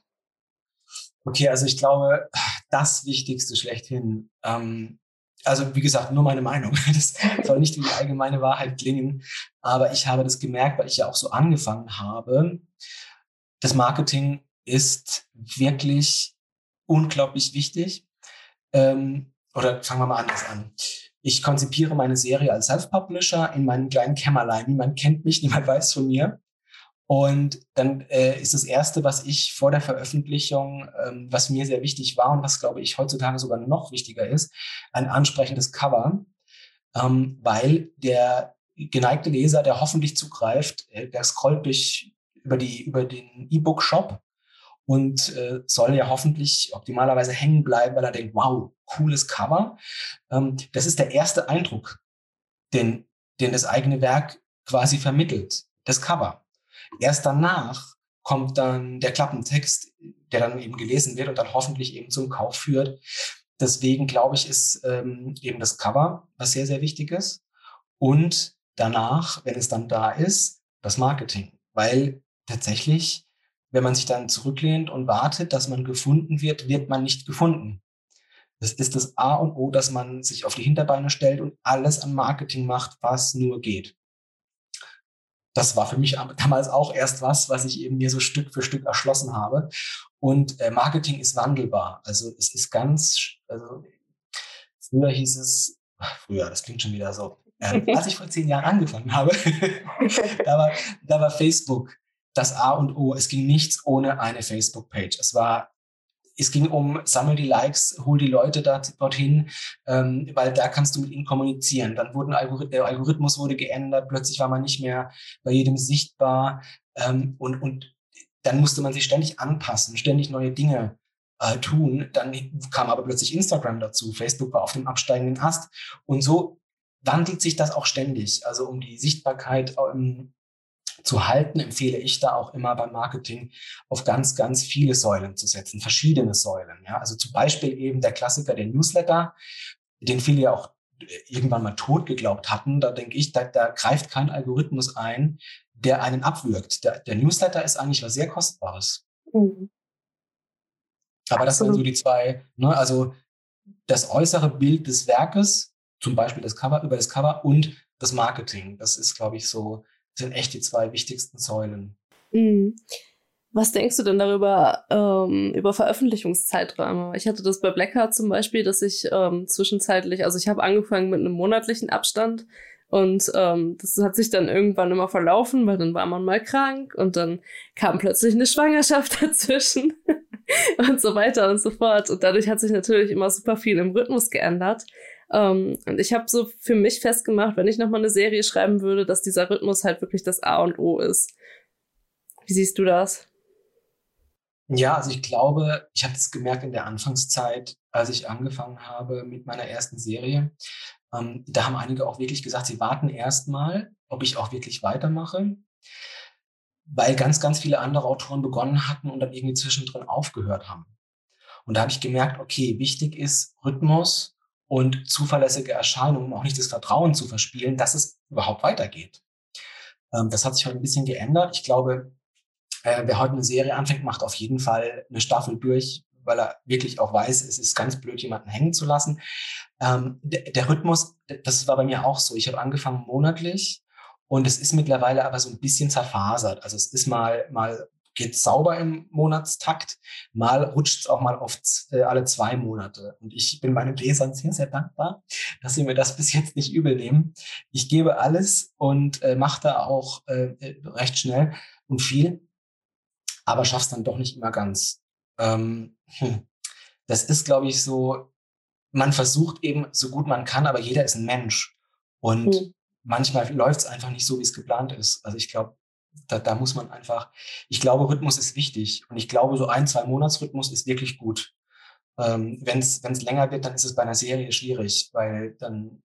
Okay, also ich glaube, das Wichtigste schlechthin, ähm, also wie gesagt, nur meine Meinung. Das soll nicht wie die allgemeine Wahrheit klingen, aber ich habe das gemerkt, weil ich ja auch so angefangen habe. Das Marketing ist wirklich unglaublich wichtig. Ähm, oder fangen wir mal anders an. Ich konzipiere meine Serie als Self-Publisher in meinem kleinen Kämmerlein. Niemand kennt mich, niemand weiß von mir. Und dann äh, ist das Erste, was ich vor der Veröffentlichung, ähm, was mir sehr wichtig war und was, glaube ich, heutzutage sogar noch wichtiger ist, ein ansprechendes Cover, ähm, weil der geneigte Leser, der hoffentlich zugreift, äh, der scrollt durch über, die, über den E-Book-Shop und äh, soll ja hoffentlich optimalerweise hängen bleiben, weil er denkt, wow, cooles Cover. Ähm, das ist der erste Eindruck, den, den das eigene Werk quasi vermittelt, das Cover. Erst danach kommt dann der Klappentext, der dann eben gelesen wird und dann hoffentlich eben zum Kauf führt. Deswegen glaube ich, ist ähm, eben das Cover, was sehr, sehr wichtig ist. Und danach, wenn es dann da ist, das Marketing. Weil tatsächlich, wenn man sich dann zurücklehnt und wartet, dass man gefunden wird, wird man nicht gefunden. Das ist das A und O, dass man sich auf die Hinterbeine stellt und alles an Marketing macht, was nur geht das war für mich damals auch erst was, was ich eben mir so Stück für Stück erschlossen habe. Und äh, Marketing ist wandelbar. Also es ist ganz, also früher hieß es, früher, das klingt schon wieder so, äh, als ich vor zehn Jahren angefangen habe, da, war, da war Facebook das A und O. Es ging nichts ohne eine Facebook-Page. Es war es ging um, sammel die Likes, hol die Leute da, dorthin, ähm, weil da kannst du mit ihnen kommunizieren. Dann wurden Algorith der Algorithmus wurde geändert, plötzlich war man nicht mehr bei jedem sichtbar ähm, und, und dann musste man sich ständig anpassen, ständig neue Dinge äh, tun. Dann kam aber plötzlich Instagram dazu, Facebook war auf dem absteigenden Ast und so wandelt sich das auch ständig. Also um die Sichtbarkeit ähm, zu halten, empfehle ich da auch immer beim Marketing auf ganz, ganz viele Säulen zu setzen, verschiedene Säulen. Ja? Also zum Beispiel eben der Klassiker, der Newsletter, den viele ja auch äh, irgendwann mal tot geglaubt hatten. Da denke ich, da, da greift kein Algorithmus ein, der einen abwürgt. Der, der Newsletter ist eigentlich was sehr Kostbares. Mhm. Aber das sind so die zwei, ne? also das äußere Bild des Werkes, zum Beispiel das Cover, über das Cover und das Marketing. Das ist, glaube ich, so sind echt die zwei wichtigsten Säulen. Mhm. Was denkst du denn darüber, ähm, über Veröffentlichungszeiträume? Ich hatte das bei Blackheart zum Beispiel, dass ich ähm, zwischenzeitlich, also ich habe angefangen mit einem monatlichen Abstand und ähm, das hat sich dann irgendwann immer verlaufen, weil dann war man mal krank und dann kam plötzlich eine Schwangerschaft dazwischen und so weiter und so fort. Und dadurch hat sich natürlich immer super viel im Rhythmus geändert. Ähm, und ich habe so für mich festgemacht, wenn ich nochmal eine Serie schreiben würde, dass dieser Rhythmus halt wirklich das A und O ist. Wie siehst du das? Ja, also ich glaube, ich habe es gemerkt in der Anfangszeit, als ich angefangen habe mit meiner ersten Serie. Ähm, da haben einige auch wirklich gesagt, sie warten erstmal, ob ich auch wirklich weitermache, weil ganz, ganz viele andere Autoren begonnen hatten und dann irgendwie zwischendrin aufgehört haben. Und da habe ich gemerkt, okay, wichtig ist Rhythmus, und zuverlässige Erscheinungen, um auch nicht das Vertrauen zu verspielen, dass es überhaupt weitergeht. Ähm, das hat sich heute ein bisschen geändert. Ich glaube, äh, wer heute eine Serie anfängt, macht auf jeden Fall eine Staffel durch, weil er wirklich auch weiß, es ist ganz blöd, jemanden hängen zu lassen. Ähm, der, der Rhythmus, das war bei mir auch so. Ich habe angefangen monatlich und es ist mittlerweile aber so ein bisschen zerfasert. Also es ist mal, mal geht sauber im Monatstakt, mal rutscht es auch mal auf äh, alle zwei Monate. Und ich bin meinen Lesern sehr, sehr dankbar, dass sie mir das bis jetzt nicht übel nehmen. Ich gebe alles und äh, mache da auch äh, recht schnell und viel, aber schaff's dann doch nicht immer ganz. Ähm, hm. Das ist, glaube ich, so, man versucht eben so gut man kann, aber jeder ist ein Mensch. Und mhm. manchmal läuft es einfach nicht so, wie es geplant ist. Also ich glaube, da, da muss man einfach, ich glaube, Rhythmus ist wichtig. Und ich glaube, so ein, zwei Monatsrhythmus ist wirklich gut. Ähm, Wenn es länger wird, dann ist es bei einer Serie schwierig, weil dann,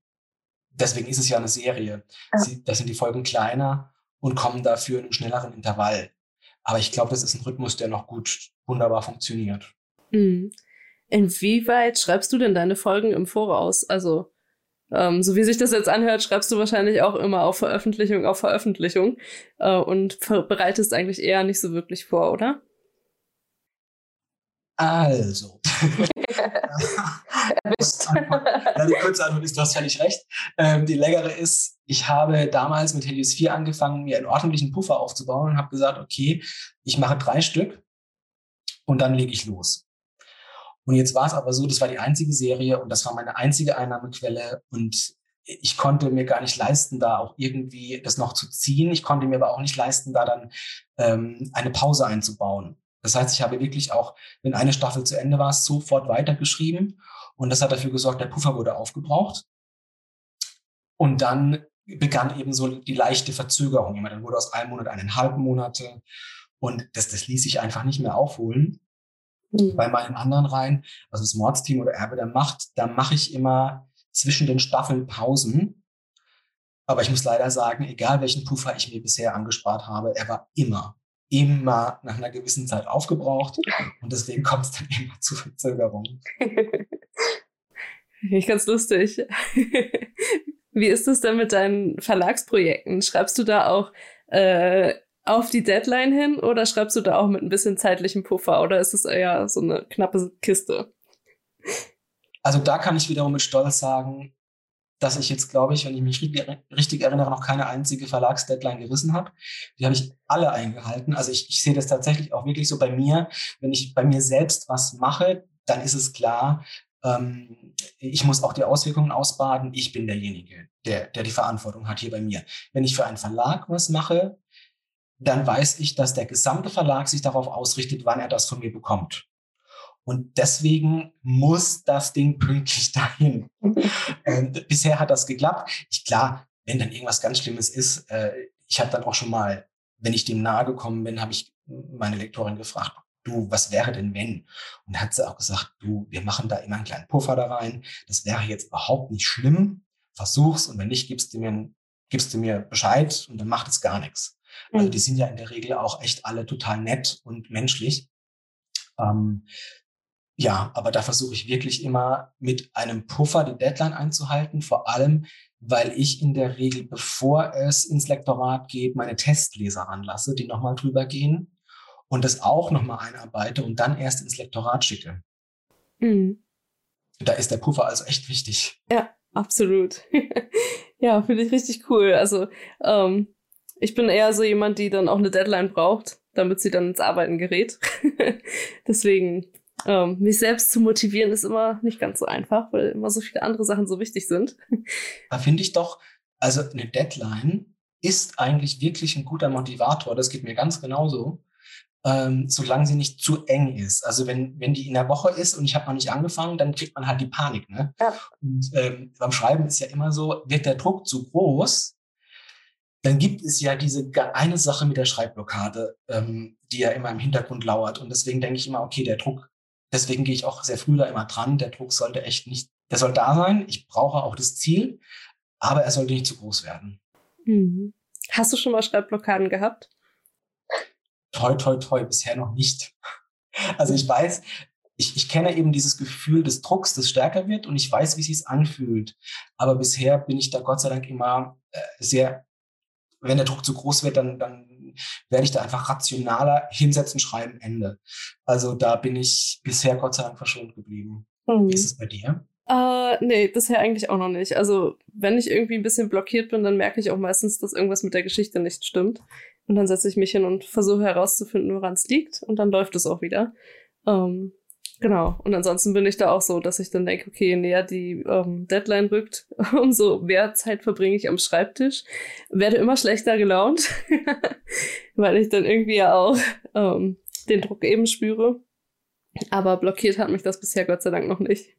deswegen ist es ja eine Serie. Ja. Sie, das sind die Folgen kleiner und kommen dafür in einem schnelleren Intervall. Aber ich glaube, das ist ein Rhythmus, der noch gut, wunderbar funktioniert. Mhm. Inwieweit schreibst du denn deine Folgen im Voraus? Also, ähm, so wie sich das jetzt anhört, schreibst du wahrscheinlich auch immer auf Veröffentlichung auf Veröffentlichung äh, und bereitest eigentlich eher nicht so wirklich vor, oder? Also. ja, die kurze Antwort ist, du hast völlig recht. Ähm, die längere ist, ich habe damals mit Helios 4 angefangen, mir einen ordentlichen Puffer aufzubauen und habe gesagt, okay, ich mache drei Stück und dann lege ich los. Und jetzt war es aber so, das war die einzige Serie und das war meine einzige Einnahmequelle und ich konnte mir gar nicht leisten, da auch irgendwie das noch zu ziehen. Ich konnte mir aber auch nicht leisten, da dann ähm, eine Pause einzubauen. Das heißt, ich habe wirklich auch, wenn eine Staffel zu Ende war, sofort weitergeschrieben und das hat dafür gesorgt, der Puffer wurde aufgebraucht. Und dann begann eben so die leichte Verzögerung. Dann wurde aus einem Monat eineinhalb Monate und das, das ließ sich einfach nicht mehr aufholen. Mhm. Bei meinen anderen Reihen, also das Mordsteam oder Erbe der Macht, da mache ich immer zwischen den Staffeln Pausen. Aber ich muss leider sagen, egal welchen Puffer ich mir bisher angespart habe, er war immer, immer nach einer gewissen Zeit aufgebraucht. Und deswegen kommt es dann immer zu Verzögerungen. Ich ganz lustig. Wie ist es denn mit deinen Verlagsprojekten? Schreibst du da auch äh, auf die Deadline hin oder schreibst du da auch mit ein bisschen zeitlichem Puffer oder ist es eher so eine knappe Kiste? Also da kann ich wiederum mit Stolz sagen, dass ich jetzt, glaube ich, wenn ich mich richtig erinnere, noch keine einzige Verlagsdeadline gerissen habe. Die habe ich alle eingehalten. Also ich, ich sehe das tatsächlich auch wirklich so bei mir. Wenn ich bei mir selbst was mache, dann ist es klar, ähm, ich muss auch die Auswirkungen ausbaden. Ich bin derjenige, der, der die Verantwortung hat hier bei mir. Wenn ich für einen Verlag was mache, dann weiß ich, dass der gesamte Verlag sich darauf ausrichtet, wann er das von mir bekommt. Und deswegen muss das Ding pünktlich dahin. Und bisher hat das geklappt. Ich, klar, wenn dann irgendwas ganz Schlimmes ist, äh, ich habe dann auch schon mal, wenn ich dem nahe gekommen bin, habe ich meine Lektorin gefragt, du, was wäre denn wenn? Und hat sie auch gesagt, du, wir machen da immer einen kleinen Puffer da rein. Das wäre jetzt überhaupt nicht schlimm. Versuch's und wenn nicht, gibst du mir, gibst du mir Bescheid und dann macht es gar nichts. Also mhm. die sind ja in der Regel auch echt alle total nett und menschlich. Ähm, ja, aber da versuche ich wirklich immer mit einem Puffer die Deadline einzuhalten, vor allem, weil ich in der Regel, bevor es ins Lektorat geht, meine Testleser ranlasse, die nochmal drüber gehen und das auch nochmal einarbeite und dann erst ins Lektorat schicke. Mhm. Da ist der Puffer also echt wichtig. Ja, absolut. ja, finde ich richtig cool. Also ähm, ich bin eher so jemand, die dann auch eine Deadline braucht, damit sie dann ins Arbeiten gerät. Deswegen, ähm, mich selbst zu motivieren, ist immer nicht ganz so einfach, weil immer so viele andere Sachen so wichtig sind. Da finde ich doch, also eine Deadline ist eigentlich wirklich ein guter Motivator. Das geht mir ganz genauso. Ähm, solange sie nicht zu eng ist. Also wenn, wenn die in der Woche ist und ich habe noch nicht angefangen, dann kriegt man halt die Panik. Ne? Ja. Und ähm, beim Schreiben ist ja immer so, wird der Druck zu groß, dann gibt es ja diese eine Sache mit der Schreibblockade, ähm, die ja immer im Hintergrund lauert. Und deswegen denke ich immer, okay, der Druck, deswegen gehe ich auch sehr früh da immer dran. Der Druck sollte echt nicht, der soll da sein. Ich brauche auch das Ziel, aber er sollte nicht zu groß werden. Mhm. Hast du schon mal Schreibblockaden gehabt? Toi, toi, toi, bisher noch nicht. Also ich weiß, ich, ich kenne eben dieses Gefühl des Drucks, das stärker wird und ich weiß, wie es sich anfühlt. Aber bisher bin ich da Gott sei Dank immer äh, sehr wenn der Druck zu groß wird, dann, dann werde ich da einfach rationaler hinsetzen, schreiben, Ende. Also da bin ich bisher Gott sei Dank verschont geblieben. Mhm. Wie ist es bei dir? Uh, nee, bisher eigentlich auch noch nicht. Also, wenn ich irgendwie ein bisschen blockiert bin, dann merke ich auch meistens, dass irgendwas mit der Geschichte nicht stimmt. Und dann setze ich mich hin und versuche herauszufinden, woran es liegt. Und dann läuft es auch wieder. Um, ähm, genau. Und ansonsten bin ich da auch so, dass ich dann denke, okay, näher die um, Deadline rückt, umso mehr Zeit verbringe ich am Schreibtisch. Werde immer schlechter gelaunt, weil ich dann irgendwie ja auch um, den Druck eben spüre. Aber blockiert hat mich das bisher Gott sei Dank noch nicht.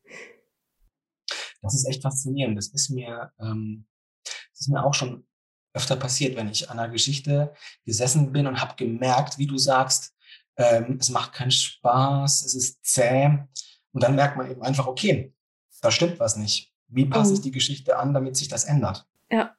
Das ist echt faszinierend. Das ist mir, ähm, das ist mir auch schon öfter passiert, wenn ich an einer Geschichte gesessen bin und habe gemerkt, wie du sagst, ähm, es macht keinen Spaß, es ist zäh. Und dann merkt man eben einfach, okay, da stimmt was nicht. Wie passe ich mhm. die Geschichte an, damit sich das ändert? Ja.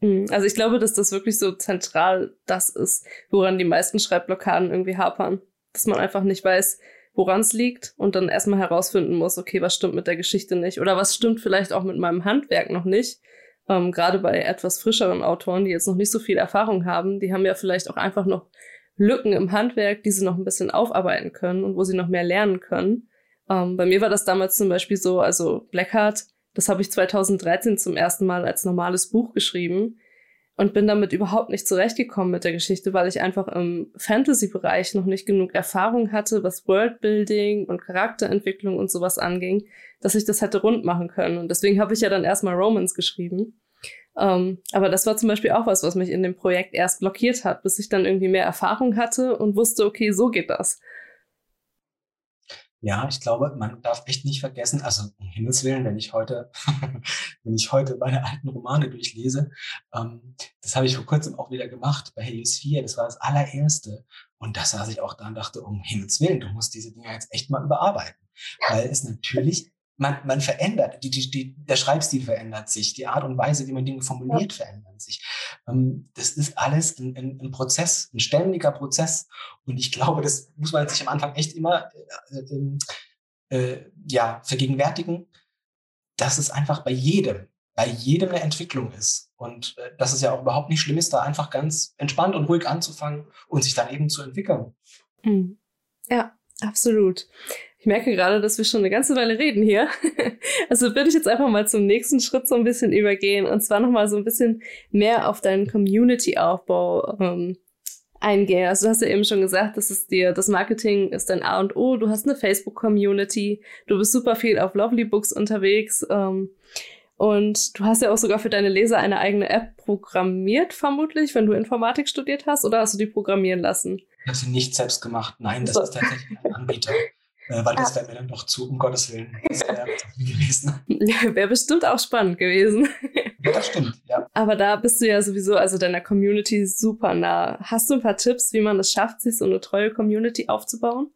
Mhm. Also ich glaube, dass das wirklich so zentral das ist, woran die meisten Schreibblockaden irgendwie hapern. Dass man einfach nicht weiß, woran es liegt und dann erstmal herausfinden muss, okay, was stimmt mit der Geschichte nicht oder was stimmt vielleicht auch mit meinem Handwerk noch nicht. Ähm, Gerade bei etwas frischeren Autoren, die jetzt noch nicht so viel Erfahrung haben, die haben ja vielleicht auch einfach noch Lücken im Handwerk, die sie noch ein bisschen aufarbeiten können und wo sie noch mehr lernen können. Ähm, bei mir war das damals zum Beispiel so, also Blackheart, das habe ich 2013 zum ersten Mal als normales Buch geschrieben und bin damit überhaupt nicht zurechtgekommen mit der Geschichte, weil ich einfach im Fantasy-Bereich noch nicht genug Erfahrung hatte, was Worldbuilding und Charakterentwicklung und sowas anging, dass ich das hätte rund machen können. Und deswegen habe ich ja dann erstmal Romans geschrieben. Ähm, aber das war zum Beispiel auch was, was mich in dem Projekt erst blockiert hat, bis ich dann irgendwie mehr Erfahrung hatte und wusste, okay, so geht das. Ja, ich glaube, man darf echt nicht vergessen, also um Himmels Willen, wenn ich heute, wenn ich heute meine alten Romane durchlese, ähm, das habe ich vor kurzem auch wieder gemacht bei Helios 4, das war das allererste. Und da saß ich auch da und dachte, um Himmels Willen, du musst diese Dinge jetzt echt mal überarbeiten. Weil es natürlich man, man verändert, die, die, die, der Schreibstil verändert sich, die Art und Weise, wie man Dinge formuliert, ja. verändert sich. Ähm, das ist alles ein, ein, ein, Prozess, ein ständiger Prozess. Und ich glaube, das muss man sich am Anfang echt immer äh, äh, äh, ja, vergegenwärtigen, dass es einfach bei jedem, bei jedem eine Entwicklung ist. Und äh, dass es ja auch überhaupt nicht schlimm ist, da einfach ganz entspannt und ruhig anzufangen und sich dann eben zu entwickeln. Mhm. Ja, absolut. Ich merke gerade, dass wir schon eine ganze Weile reden hier. Also würde ich jetzt einfach mal zum nächsten Schritt so ein bisschen übergehen und zwar nochmal so ein bisschen mehr auf deinen Community-Aufbau ähm, eingehen. Also du hast ja eben schon gesagt, das ist dir, das Marketing ist dein A und O. Du hast eine Facebook-Community. Du bist super viel auf Lovely Books unterwegs. Ähm, und du hast ja auch sogar für deine Leser eine eigene App programmiert, vermutlich, wenn du Informatik studiert hast, oder hast du die programmieren lassen? Ich habe sie nicht selbst gemacht. Nein, das so. ist tatsächlich ein Anbieter. Äh, weil das ah. wäre mir dann doch zu, um Gottes Willen, das wäre gewesen. wäre bestimmt auch spannend gewesen. Ja, das stimmt, ja. Aber da bist du ja sowieso also deiner Community super nah. Hast du ein paar Tipps, wie man es schafft, sich so eine treue Community aufzubauen?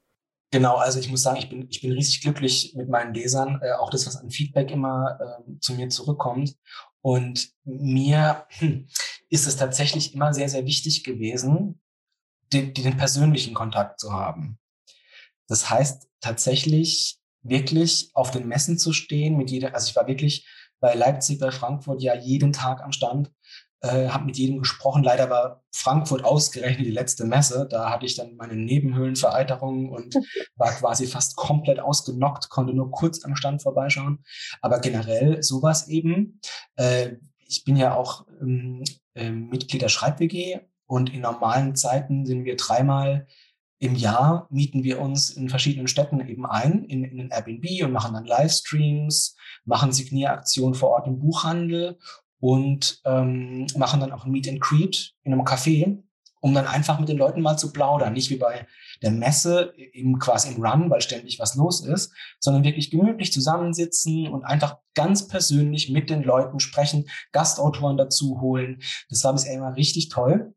Genau, also ich muss sagen, ich bin, ich bin riesig glücklich mit meinen Lesern, äh, auch das, was an Feedback immer äh, zu mir zurückkommt. Und mir hm, ist es tatsächlich immer sehr, sehr wichtig gewesen, den, den persönlichen Kontakt zu haben. Das heißt tatsächlich wirklich auf den Messen zu stehen mit jeder, also ich war wirklich bei Leipzig, bei Frankfurt ja jeden Tag am Stand, äh, habe mit jedem gesprochen. Leider war Frankfurt ausgerechnet die letzte Messe. Da hatte ich dann meine Nebenhöhlenvereiterung und war quasi fast komplett ausgenockt, konnte nur kurz am Stand vorbeischauen. Aber generell sowas eben. Äh, ich bin ja auch ähm, äh, Mitglied der Schreib-WG und in normalen Zeiten sind wir dreimal im Jahr mieten wir uns in verschiedenen Städten eben ein, in, in den Airbnb und machen dann Livestreams, machen Signieraktionen vor Ort im Buchhandel und ähm, machen dann auch ein Meet and Greet in einem Café, um dann einfach mit den Leuten mal zu plaudern. Nicht wie bei der Messe im, quasi im Run, weil ständig was los ist, sondern wirklich gemütlich zusammensitzen und einfach ganz persönlich mit den Leuten sprechen, Gastautoren dazu holen. Das war bisher immer richtig toll.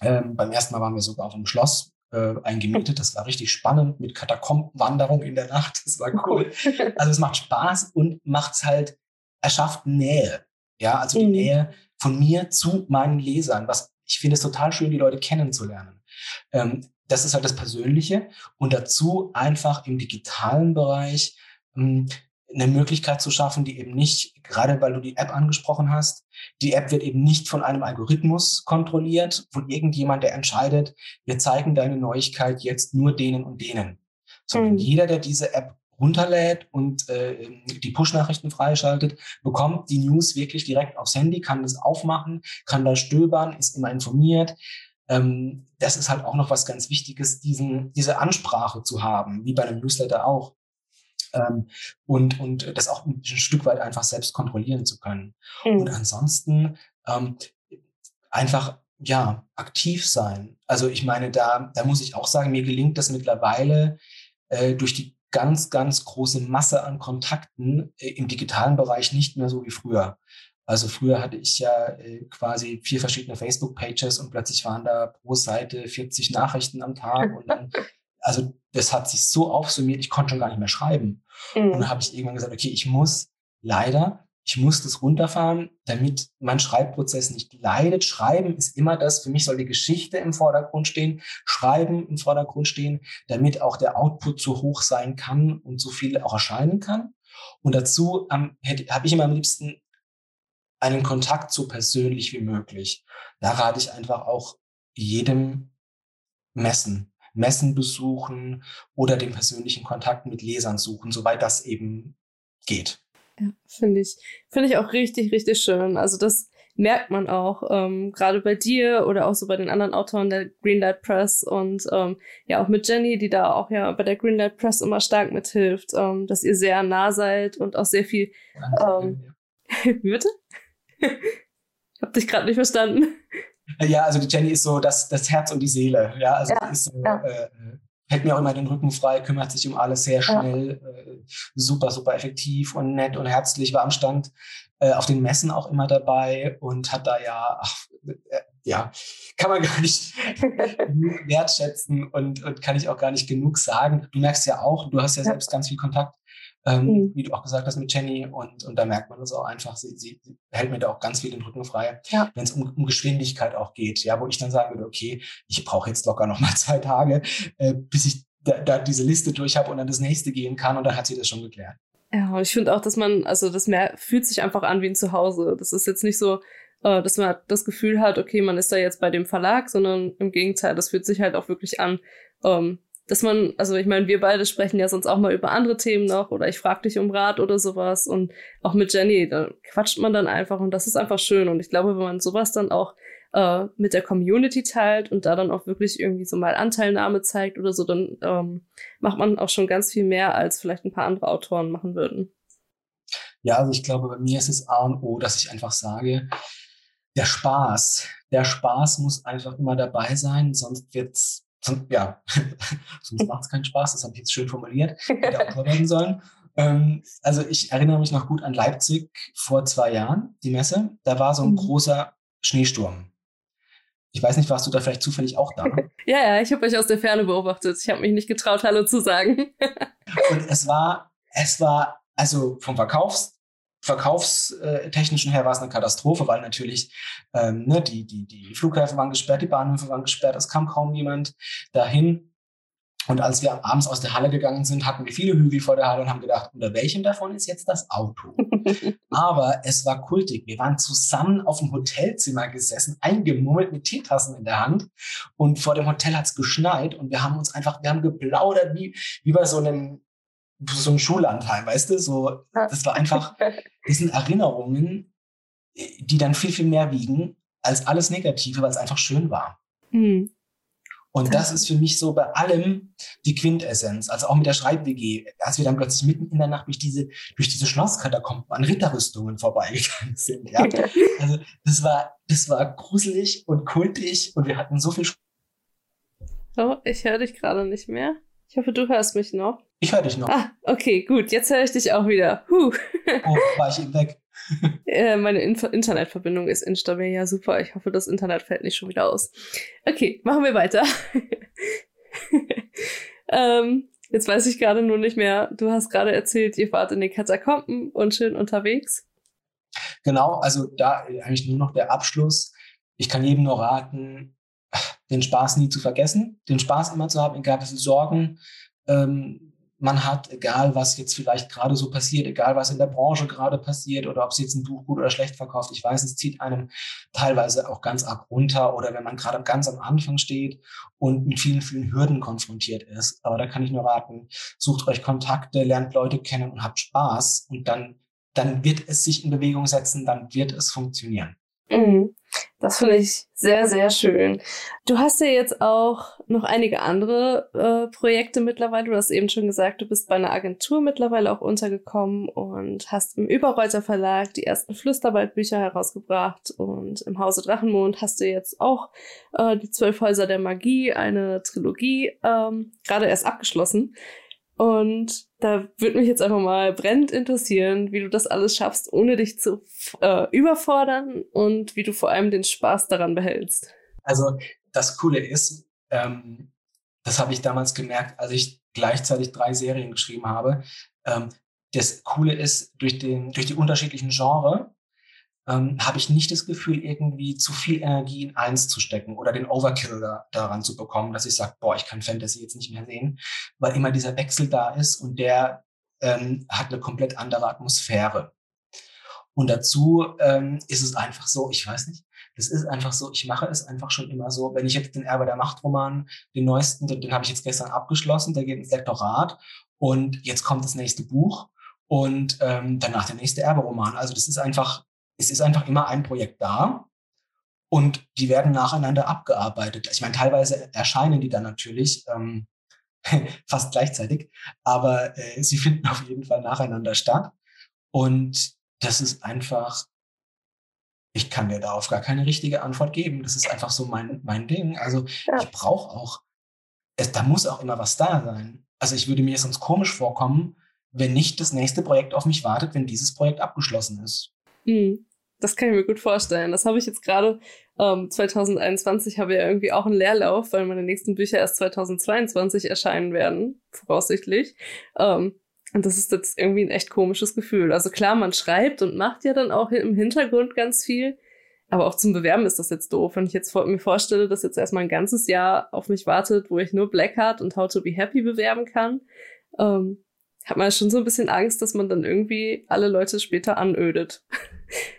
Ähm, beim ersten Mal waren wir sogar auf einem Schloss äh, eingemietet. Das war richtig spannend mit Katakombenwanderung in der Nacht. Das war cool. Also es macht Spaß und macht es halt, erschafft Nähe. Ja, also die mhm. Nähe von mir zu meinen Lesern. Was ich finde es total schön, die Leute kennenzulernen. Ähm, das ist halt das Persönliche. Und dazu einfach im digitalen Bereich ähm, eine Möglichkeit zu schaffen, die eben nicht, gerade weil du die App angesprochen hast, die App wird eben nicht von einem Algorithmus kontrolliert, von irgendjemand, der entscheidet, wir zeigen deine Neuigkeit jetzt nur denen und denen. Sondern mhm. jeder, der diese App runterlädt und äh, die Push-Nachrichten freischaltet, bekommt die News wirklich direkt aufs Handy, kann das aufmachen, kann da stöbern, ist immer informiert. Ähm, das ist halt auch noch was ganz Wichtiges, diesen, diese Ansprache zu haben, wie bei einem Newsletter auch ähm, und, und das auch ein Stück weit einfach selbst kontrollieren zu können. Mhm. Und ansonsten ähm, einfach ja aktiv sein. Also ich meine, da, da muss ich auch sagen, mir gelingt das mittlerweile äh, durch die ganz, ganz große Masse an Kontakten äh, im digitalen Bereich nicht mehr so wie früher. Also früher hatte ich ja äh, quasi vier verschiedene Facebook-Pages und plötzlich waren da pro Seite 40 Nachrichten am Tag und dann also das hat sich so aufsummiert, ich konnte schon gar nicht mehr schreiben. Mhm. Und dann habe ich irgendwann gesagt, okay, ich muss leider, ich muss das runterfahren, damit mein Schreibprozess nicht leidet. Schreiben ist immer das, für mich soll die Geschichte im Vordergrund stehen, Schreiben im Vordergrund stehen, damit auch der Output so hoch sein kann und so viel auch erscheinen kann. Und dazu ähm, habe ich immer am liebsten einen Kontakt so persönlich wie möglich. Da rate ich einfach auch jedem messen. Messen besuchen oder den persönlichen Kontakt mit Lesern suchen, soweit das eben geht. Ja, finde ich, finde ich auch richtig, richtig schön. Also das merkt man auch, ähm, gerade bei dir oder auch so bei den anderen Autoren der Greenlight Press und ähm, ja auch mit Jenny, die da auch ja bei der Greenlight Press immer stark mithilft, ähm, dass ihr sehr nah seid und auch sehr viel. Ähm, Wie bitte? ich habe dich gerade nicht verstanden. Ja, also die Jenny ist so das, das Herz und die Seele. Ja, also ja, ist so, ja. äh, hält mir auch immer den Rücken frei, kümmert sich um alles sehr schnell, ja. äh, super, super effektiv und nett und herzlich, war am Stand äh, auf den Messen auch immer dabei und hat da ja, ach, äh, ja, kann man gar nicht wertschätzen und, und kann ich auch gar nicht genug sagen. Du merkst ja auch, du hast ja, selbst ganz viel Kontakt ähm, mhm. wie du auch gesagt hast mit Jenny. Und, und da merkt man das auch einfach. Sie, sie hält mir da auch ganz viel den Rücken frei, ja. wenn es um, um Geschwindigkeit auch geht. Ja, wo ich dann sagen würde, okay, ich brauche jetzt locker noch mal zwei Tage, äh, bis ich da, da diese Liste durch habe und dann das nächste gehen kann. Und dann hat sie das schon geklärt. Ja, und ich finde auch, dass man, also das mehr fühlt sich einfach an wie ein Zuhause. Das ist jetzt nicht so, äh, dass man das Gefühl hat, okay, man ist da jetzt bei dem Verlag, sondern im Gegenteil, das fühlt sich halt auch wirklich an, ähm, dass man, also ich meine, wir beide sprechen ja sonst auch mal über andere Themen noch oder ich frage dich um Rat oder sowas und auch mit Jenny, da quatscht man dann einfach und das ist einfach schön und ich glaube, wenn man sowas dann auch äh, mit der Community teilt und da dann auch wirklich irgendwie so mal Anteilnahme zeigt oder so, dann ähm, macht man auch schon ganz viel mehr, als vielleicht ein paar andere Autoren machen würden. Ja, also ich glaube, bei mir ist es A und O, dass ich einfach sage, der Spaß, der Spaß muss einfach immer dabei sein, sonst wird's ja, sonst macht es keinen Spaß, das habe ich jetzt schön formuliert, hätte Autor werden sollen. Ähm, also ich erinnere mich noch gut an Leipzig vor zwei Jahren, die Messe. Da war so ein mhm. großer Schneesturm. Ich weiß nicht, warst du da vielleicht zufällig auch da? ja, ja, ich habe euch aus der Ferne beobachtet. Ich habe mich nicht getraut, Hallo zu sagen. Und es war, es war, also vom Verkaufs verkaufstechnischen her war es eine Katastrophe, weil natürlich ähm, ne, die, die, die Flughäfen waren gesperrt, die Bahnhöfe waren gesperrt, es kam kaum jemand dahin. Und als wir abends aus der Halle gegangen sind, hatten wir viele Hügel vor der Halle und haben gedacht, unter welchem davon ist jetzt das Auto? Aber es war kultig. Wir waren zusammen auf dem Hotelzimmer gesessen, eingemummelt mit Teetassen in der Hand. Und vor dem Hotel hat es geschneit und wir haben uns einfach, wir haben geplaudert wie, wie bei so einem so ein Schullandheim, weißt du? So, das war einfach, das sind Erinnerungen, die dann viel, viel mehr wiegen als alles Negative, weil es einfach schön war. Mhm. Und das ist für mich so bei allem die Quintessenz. Also auch mit der Schreib-WG, als wir dann plötzlich mitten in der Nacht durch diese, durch diese Schlosskatakomben an Ritterrüstungen vorbeigegangen sind. Ja? Also das war, das war gruselig und kultig und wir hatten so viel Spaß. Oh, ich höre dich gerade nicht mehr. Ich hoffe, du hörst mich noch. Ich höre dich noch. Ah, okay, gut. Jetzt höre ich dich auch wieder. Huh. Oh, war ich eben weg. äh, meine Inf Internetverbindung ist instabil. Ja, super. Ich hoffe, das Internet fällt nicht schon wieder aus. Okay, machen wir weiter. ähm, jetzt weiß ich gerade nur nicht mehr. Du hast gerade erzählt, ihr fahrt in den Katakomben und schön unterwegs. Genau, also da eigentlich nur noch der Abschluss. Ich kann jedem nur raten, den Spaß nie zu vergessen, den Spaß immer zu haben, egal wie viele Sorgen ähm, man hat, egal was jetzt vielleicht gerade so passiert, egal was in der Branche gerade passiert oder ob es jetzt ein Buch gut oder schlecht verkauft. Ich weiß, es zieht einem teilweise auch ganz arg runter oder wenn man gerade ganz am Anfang steht und mit vielen, vielen Hürden konfrontiert ist. Aber da kann ich nur raten, sucht euch Kontakte, lernt Leute kennen und habt Spaß und dann, dann wird es sich in Bewegung setzen, dann wird es funktionieren. Mhm. Das finde ich sehr, sehr schön. Du hast ja jetzt auch noch einige andere äh, Projekte mittlerweile. Du hast eben schon gesagt, du bist bei einer Agentur mittlerweile auch untergekommen und hast im Überreuter Verlag die ersten Flüsterwaldbücher herausgebracht und im Hause Drachenmond hast du jetzt auch äh, die Zwölf Häuser der Magie, eine Trilogie, ähm, gerade erst abgeschlossen. Und da würde mich jetzt einfach mal brennend interessieren, wie du das alles schaffst, ohne dich zu äh, überfordern und wie du vor allem den Spaß daran behältst. Also das Coole ist, ähm, das habe ich damals gemerkt, als ich gleichzeitig drei Serien geschrieben habe. Ähm, das Coole ist, durch, den, durch die unterschiedlichen Genre ähm, habe ich nicht das Gefühl, irgendwie zu viel Energie in eins zu stecken oder den Overkill da, daran zu bekommen, dass ich sage, boah, ich kann Fantasy jetzt nicht mehr sehen, weil immer dieser Wechsel da ist und der ähm, hat eine komplett andere Atmosphäre. Und dazu ähm, ist es einfach so, ich weiß nicht, das ist einfach so, ich mache es einfach schon immer so, wenn ich jetzt den Erbe der Macht-Roman, den neuesten, den, den habe ich jetzt gestern abgeschlossen, der geht ins Lektorat und jetzt kommt das nächste Buch und ähm, danach der nächste Erbe-Roman. Also das ist einfach, es ist einfach immer ein Projekt da und die werden nacheinander abgearbeitet. Ich meine, teilweise erscheinen die dann natürlich ähm, fast gleichzeitig, aber äh, sie finden auf jeden Fall nacheinander statt. Und das ist einfach, ich kann dir darauf gar keine richtige Antwort geben. Das ist einfach so mein, mein Ding. Also ja. ich brauche auch, es, da muss auch immer was da sein. Also ich würde mir sonst komisch vorkommen, wenn nicht das nächste Projekt auf mich wartet, wenn dieses Projekt abgeschlossen ist. Mhm. Das kann ich mir gut vorstellen. Das habe ich jetzt gerade ähm, 2021 habe ich ja irgendwie auch einen Leerlauf, weil meine nächsten Bücher erst 2022 erscheinen werden, voraussichtlich. Ähm, und das ist jetzt irgendwie ein echt komisches Gefühl. Also klar, man schreibt und macht ja dann auch im Hintergrund ganz viel. Aber auch zum Bewerben ist das jetzt doof. Wenn ich jetzt mir vorstelle, dass jetzt erstmal ein ganzes Jahr auf mich wartet, wo ich nur Blackheart und How to Be Happy bewerben kann, ähm, hat man schon so ein bisschen Angst, dass man dann irgendwie alle Leute später anödet.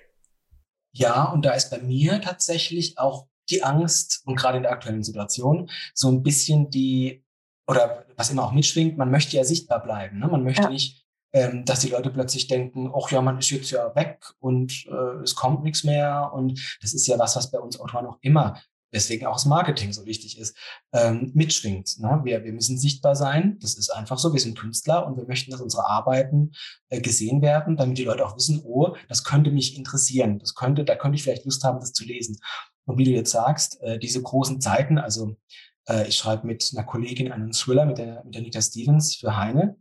Ja, und da ist bei mir tatsächlich auch die Angst und gerade in der aktuellen Situation so ein bisschen die, oder was immer auch mitschwingt, man möchte ja sichtbar bleiben. Ne? Man möchte ja. nicht, ähm, dass die Leute plötzlich denken, ach ja, man ist jetzt ja weg und äh, es kommt nichts mehr. Und das ist ja was, was bei uns Autoren auch immer weswegen auch das Marketing so wichtig ist, ähm, mitschwingt. Ne? Wir, wir müssen sichtbar sein, das ist einfach so, wir sind Künstler und wir möchten, dass unsere Arbeiten äh, gesehen werden, damit die Leute auch wissen, oh, das könnte mich interessieren, das könnte, da könnte ich vielleicht Lust haben, das zu lesen. Und wie du jetzt sagst, äh, diese großen Zeiten, also äh, ich schreibe mit einer Kollegin einen Thriller mit der, mit der Nita Stevens für Heine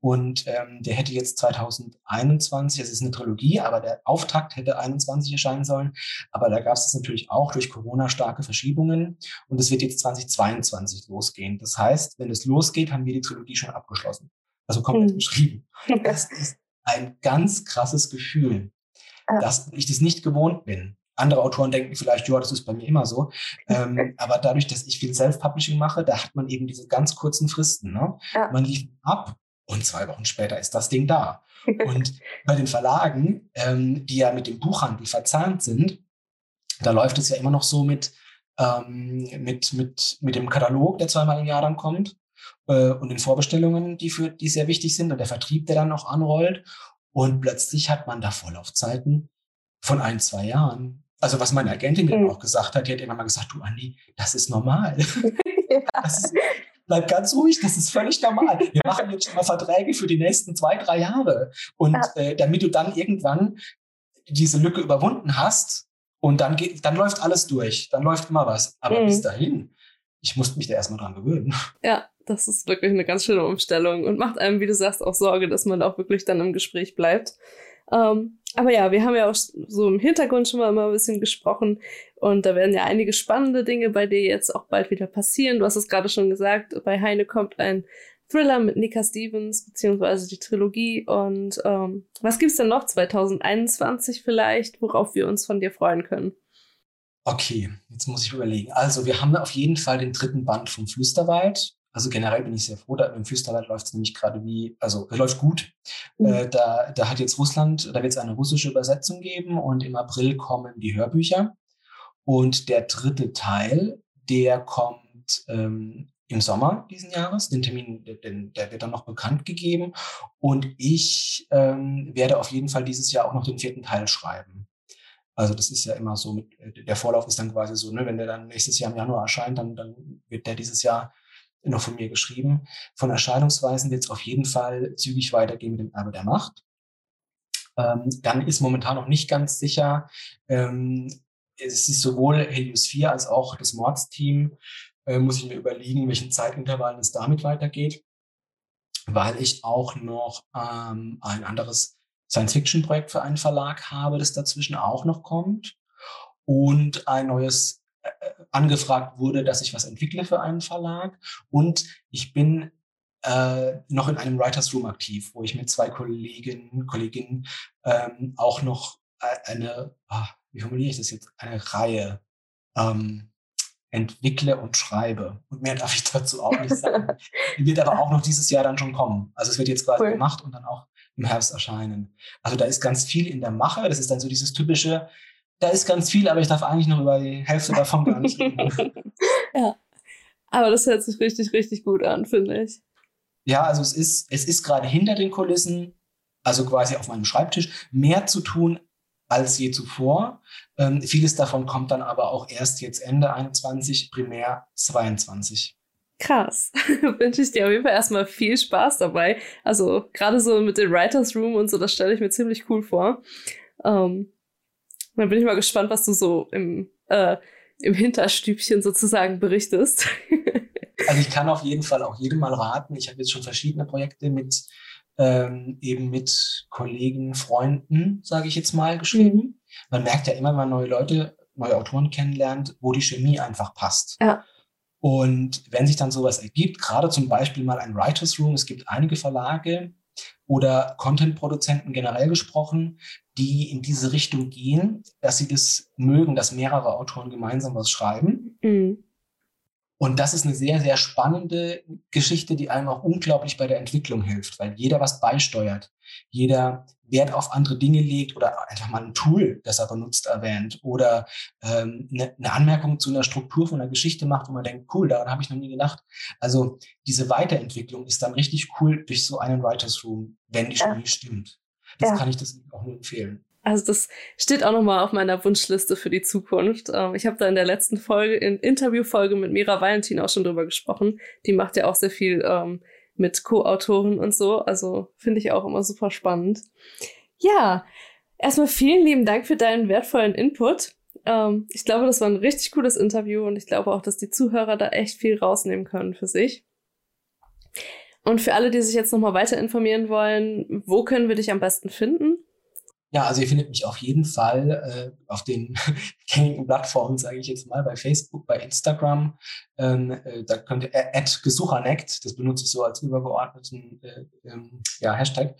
und ähm, der hätte jetzt 2021, es ist eine Trilogie, aber der Auftakt hätte 21 erscheinen sollen. Aber da gab es natürlich auch durch Corona starke Verschiebungen. Und es wird jetzt 2022 losgehen. Das heißt, wenn es losgeht, haben wir die Trilogie schon abgeschlossen. Also komplett mhm. geschrieben. Das ist ein ganz krasses Gefühl, dass ich das nicht gewohnt bin. Andere Autoren denken vielleicht, ja, das ist bei mir immer so. Ähm, aber dadurch, dass ich viel Self-Publishing mache, da hat man eben diese ganz kurzen Fristen. Ne? Ja. Man lief ab und zwei Wochen später ist das Ding da. Und bei den Verlagen, ähm, die ja mit dem Buchhandel verzahnt sind, da läuft es ja immer noch so mit, ähm, mit, mit, mit dem Katalog, der zweimal im Jahr dann kommt, äh, und den Vorbestellungen, die, für, die sehr wichtig sind, und der Vertrieb, der dann noch anrollt. Und plötzlich hat man da Vorlaufzeiten von ein, zwei Jahren. Also was meine Agentin mir mhm. auch gesagt hat, die hat immer mal gesagt, du Andi, das ist normal. ja. das ist, bleib ganz ruhig, das ist völlig normal. Wir machen jetzt schon mal Verträge für die nächsten zwei, drei Jahre. Und ja. äh, damit du dann irgendwann diese Lücke überwunden hast und dann geht, dann läuft alles durch, dann läuft immer was. Aber mhm. bis dahin, ich musste mich da erstmal dran gewöhnen. Ja, das ist wirklich eine ganz schöne Umstellung und macht einem, wie du sagst, auch Sorge, dass man auch wirklich dann im Gespräch bleibt. Ähm, aber ja, wir haben ja auch so im Hintergrund schon mal immer ein bisschen gesprochen und da werden ja einige spannende Dinge bei dir jetzt auch bald wieder passieren. Du hast es gerade schon gesagt, bei Heine kommt ein Thriller mit Nika Stevens, beziehungsweise die Trilogie. Und ähm, was gibt's denn noch 2021 vielleicht, worauf wir uns von dir freuen können? Okay, jetzt muss ich überlegen. Also, wir haben auf jeden Fall den dritten Band vom Flüsterwald. Also generell bin ich sehr froh, da im Füsterwald läuft es nämlich gerade wie, also es läuft gut. Mhm. Äh, da, da hat jetzt Russland, da wird es eine russische Übersetzung geben und im April kommen die Hörbücher. Und der dritte Teil, der kommt ähm, im Sommer diesen Jahres. Den Termin, den, der wird dann noch bekannt gegeben. Und ich ähm, werde auf jeden Fall dieses Jahr auch noch den vierten Teil schreiben. Also das ist ja immer so, mit, äh, der Vorlauf ist dann quasi so, ne, wenn der dann nächstes Jahr im Januar erscheint, dann, dann wird der dieses Jahr noch von mir geschrieben. Von Erscheinungsweisen wird es auf jeden Fall zügig weitergehen mit dem Erbe der Macht. Ähm, dann ist momentan noch nicht ganz sicher, ähm, es ist sowohl Helios 4 als auch das Mordsteam, äh, muss ich mir überlegen, welchen Zeitintervallen es damit weitergeht, weil ich auch noch ähm, ein anderes Science-Fiction-Projekt für einen Verlag habe, das dazwischen auch noch kommt und ein neues angefragt wurde, dass ich was entwickle für einen Verlag und ich bin äh, noch in einem Writers Room aktiv, wo ich mit zwei Kolleginnen, Kolleginnen ähm, auch noch äh, eine, ach, wie formuliere ich das jetzt, eine Reihe ähm, entwickle und schreibe. Und mehr darf ich dazu auch nicht sagen. Die wird aber auch noch dieses Jahr dann schon kommen. Also es wird jetzt quasi cool. gemacht und dann auch im Herbst erscheinen. Also da ist ganz viel in der Mache. Das ist dann so dieses typische, da ist ganz viel, aber ich darf eigentlich noch über die Hälfte davon gar nicht reden. ja. Aber das hört sich richtig, richtig gut an, finde ich. Ja, also es ist, es ist gerade hinter den Kulissen, also quasi auf meinem Schreibtisch, mehr zu tun als je zuvor. Ähm, vieles davon kommt dann aber auch erst jetzt Ende 21, primär 22. Krass. Wünsche ich dir auf jeden Fall erstmal viel Spaß dabei. Also gerade so mit dem Writers Room und so, das stelle ich mir ziemlich cool vor. Ähm, dann bin ich mal gespannt, was du so im, äh, im Hinterstübchen sozusagen berichtest. also ich kann auf jeden Fall auch jedem mal raten. Ich habe jetzt schon verschiedene Projekte mit ähm, eben mit Kollegen, Freunden, sage ich jetzt mal, geschrieben. Mhm. Man merkt ja immer, wenn man neue Leute, neue Autoren kennenlernt, wo die Chemie einfach passt. Ja. Und wenn sich dann sowas ergibt, gerade zum Beispiel mal ein Writers Room, es gibt einige Verlage oder Content-Produzenten generell gesprochen, die in diese Richtung gehen, dass sie das mögen, dass mehrere Autoren gemeinsam was schreiben. Mhm. Und das ist eine sehr, sehr spannende Geschichte, die einem auch unglaublich bei der Entwicklung hilft, weil jeder was beisteuert, jeder Wert auf andere Dinge legt oder einfach mal ein Tool, das er benutzt, erwähnt oder ähm, eine, eine Anmerkung zu einer Struktur von einer Geschichte macht, wo man denkt, cool, daran habe ich noch nie gedacht. Also diese Weiterentwicklung ist dann richtig cool durch so einen Writers Room, wenn die Chemie ja. stimmt. Das ja. kann ich das auch nur empfehlen. Also das steht auch nochmal auf meiner Wunschliste für die Zukunft. Ähm, ich habe da in der letzten Folge, in Interviewfolge mit Mira Valentin auch schon drüber gesprochen. Die macht ja auch sehr viel ähm, mit Co-Autoren und so. Also finde ich auch immer super spannend. Ja, erstmal vielen lieben Dank für deinen wertvollen Input. Ähm, ich glaube, das war ein richtig cooles Interview und ich glaube auch, dass die Zuhörer da echt viel rausnehmen können für sich. Und für alle, die sich jetzt nochmal weiter informieren wollen, wo können wir dich am besten finden? Ja, also ihr findet mich auf jeden Fall äh, auf den gängigen Plattformen, sage ich jetzt mal, bei Facebook, bei Instagram. Ähm, äh, da könnt ihr äh, gesucherneckt, das benutze ich so als übergeordneten äh, ähm, ja, Hashtag.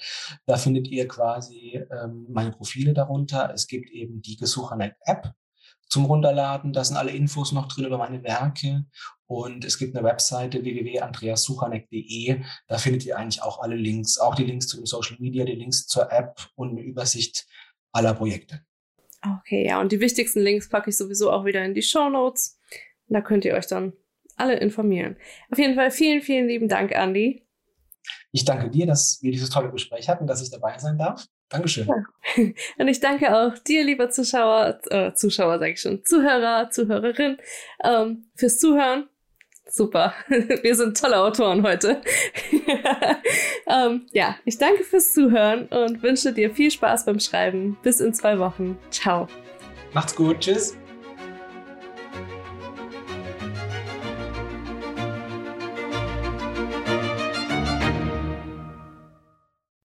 Da findet ihr quasi ähm, meine Profile darunter. Es gibt eben die Gesucherneckt App zum Runterladen. Da sind alle Infos noch drin über meine Werke. Und es gibt eine Webseite www.andreassuchanek.de. Da findet ihr eigentlich auch alle Links, auch die Links zu den Social Media, die Links zur App und eine Übersicht aller Projekte. Okay, ja, und die wichtigsten Links packe ich sowieso auch wieder in die Show Notes. Da könnt ihr euch dann alle informieren. Auf jeden Fall vielen, vielen lieben Dank, Andy. Ich danke dir, dass wir dieses tolle Gespräch hatten, dass ich dabei sein darf. Dankeschön. Ja. Und ich danke auch dir, lieber Zuschauer, äh, Zuschauer sage ich schon, Zuhörer, Zuhörerin, ähm, fürs Zuhören. Super. Wir sind tolle Autoren heute. ähm, ja, ich danke fürs Zuhören und wünsche dir viel Spaß beim Schreiben. Bis in zwei Wochen. Ciao. Macht's gut. Tschüss.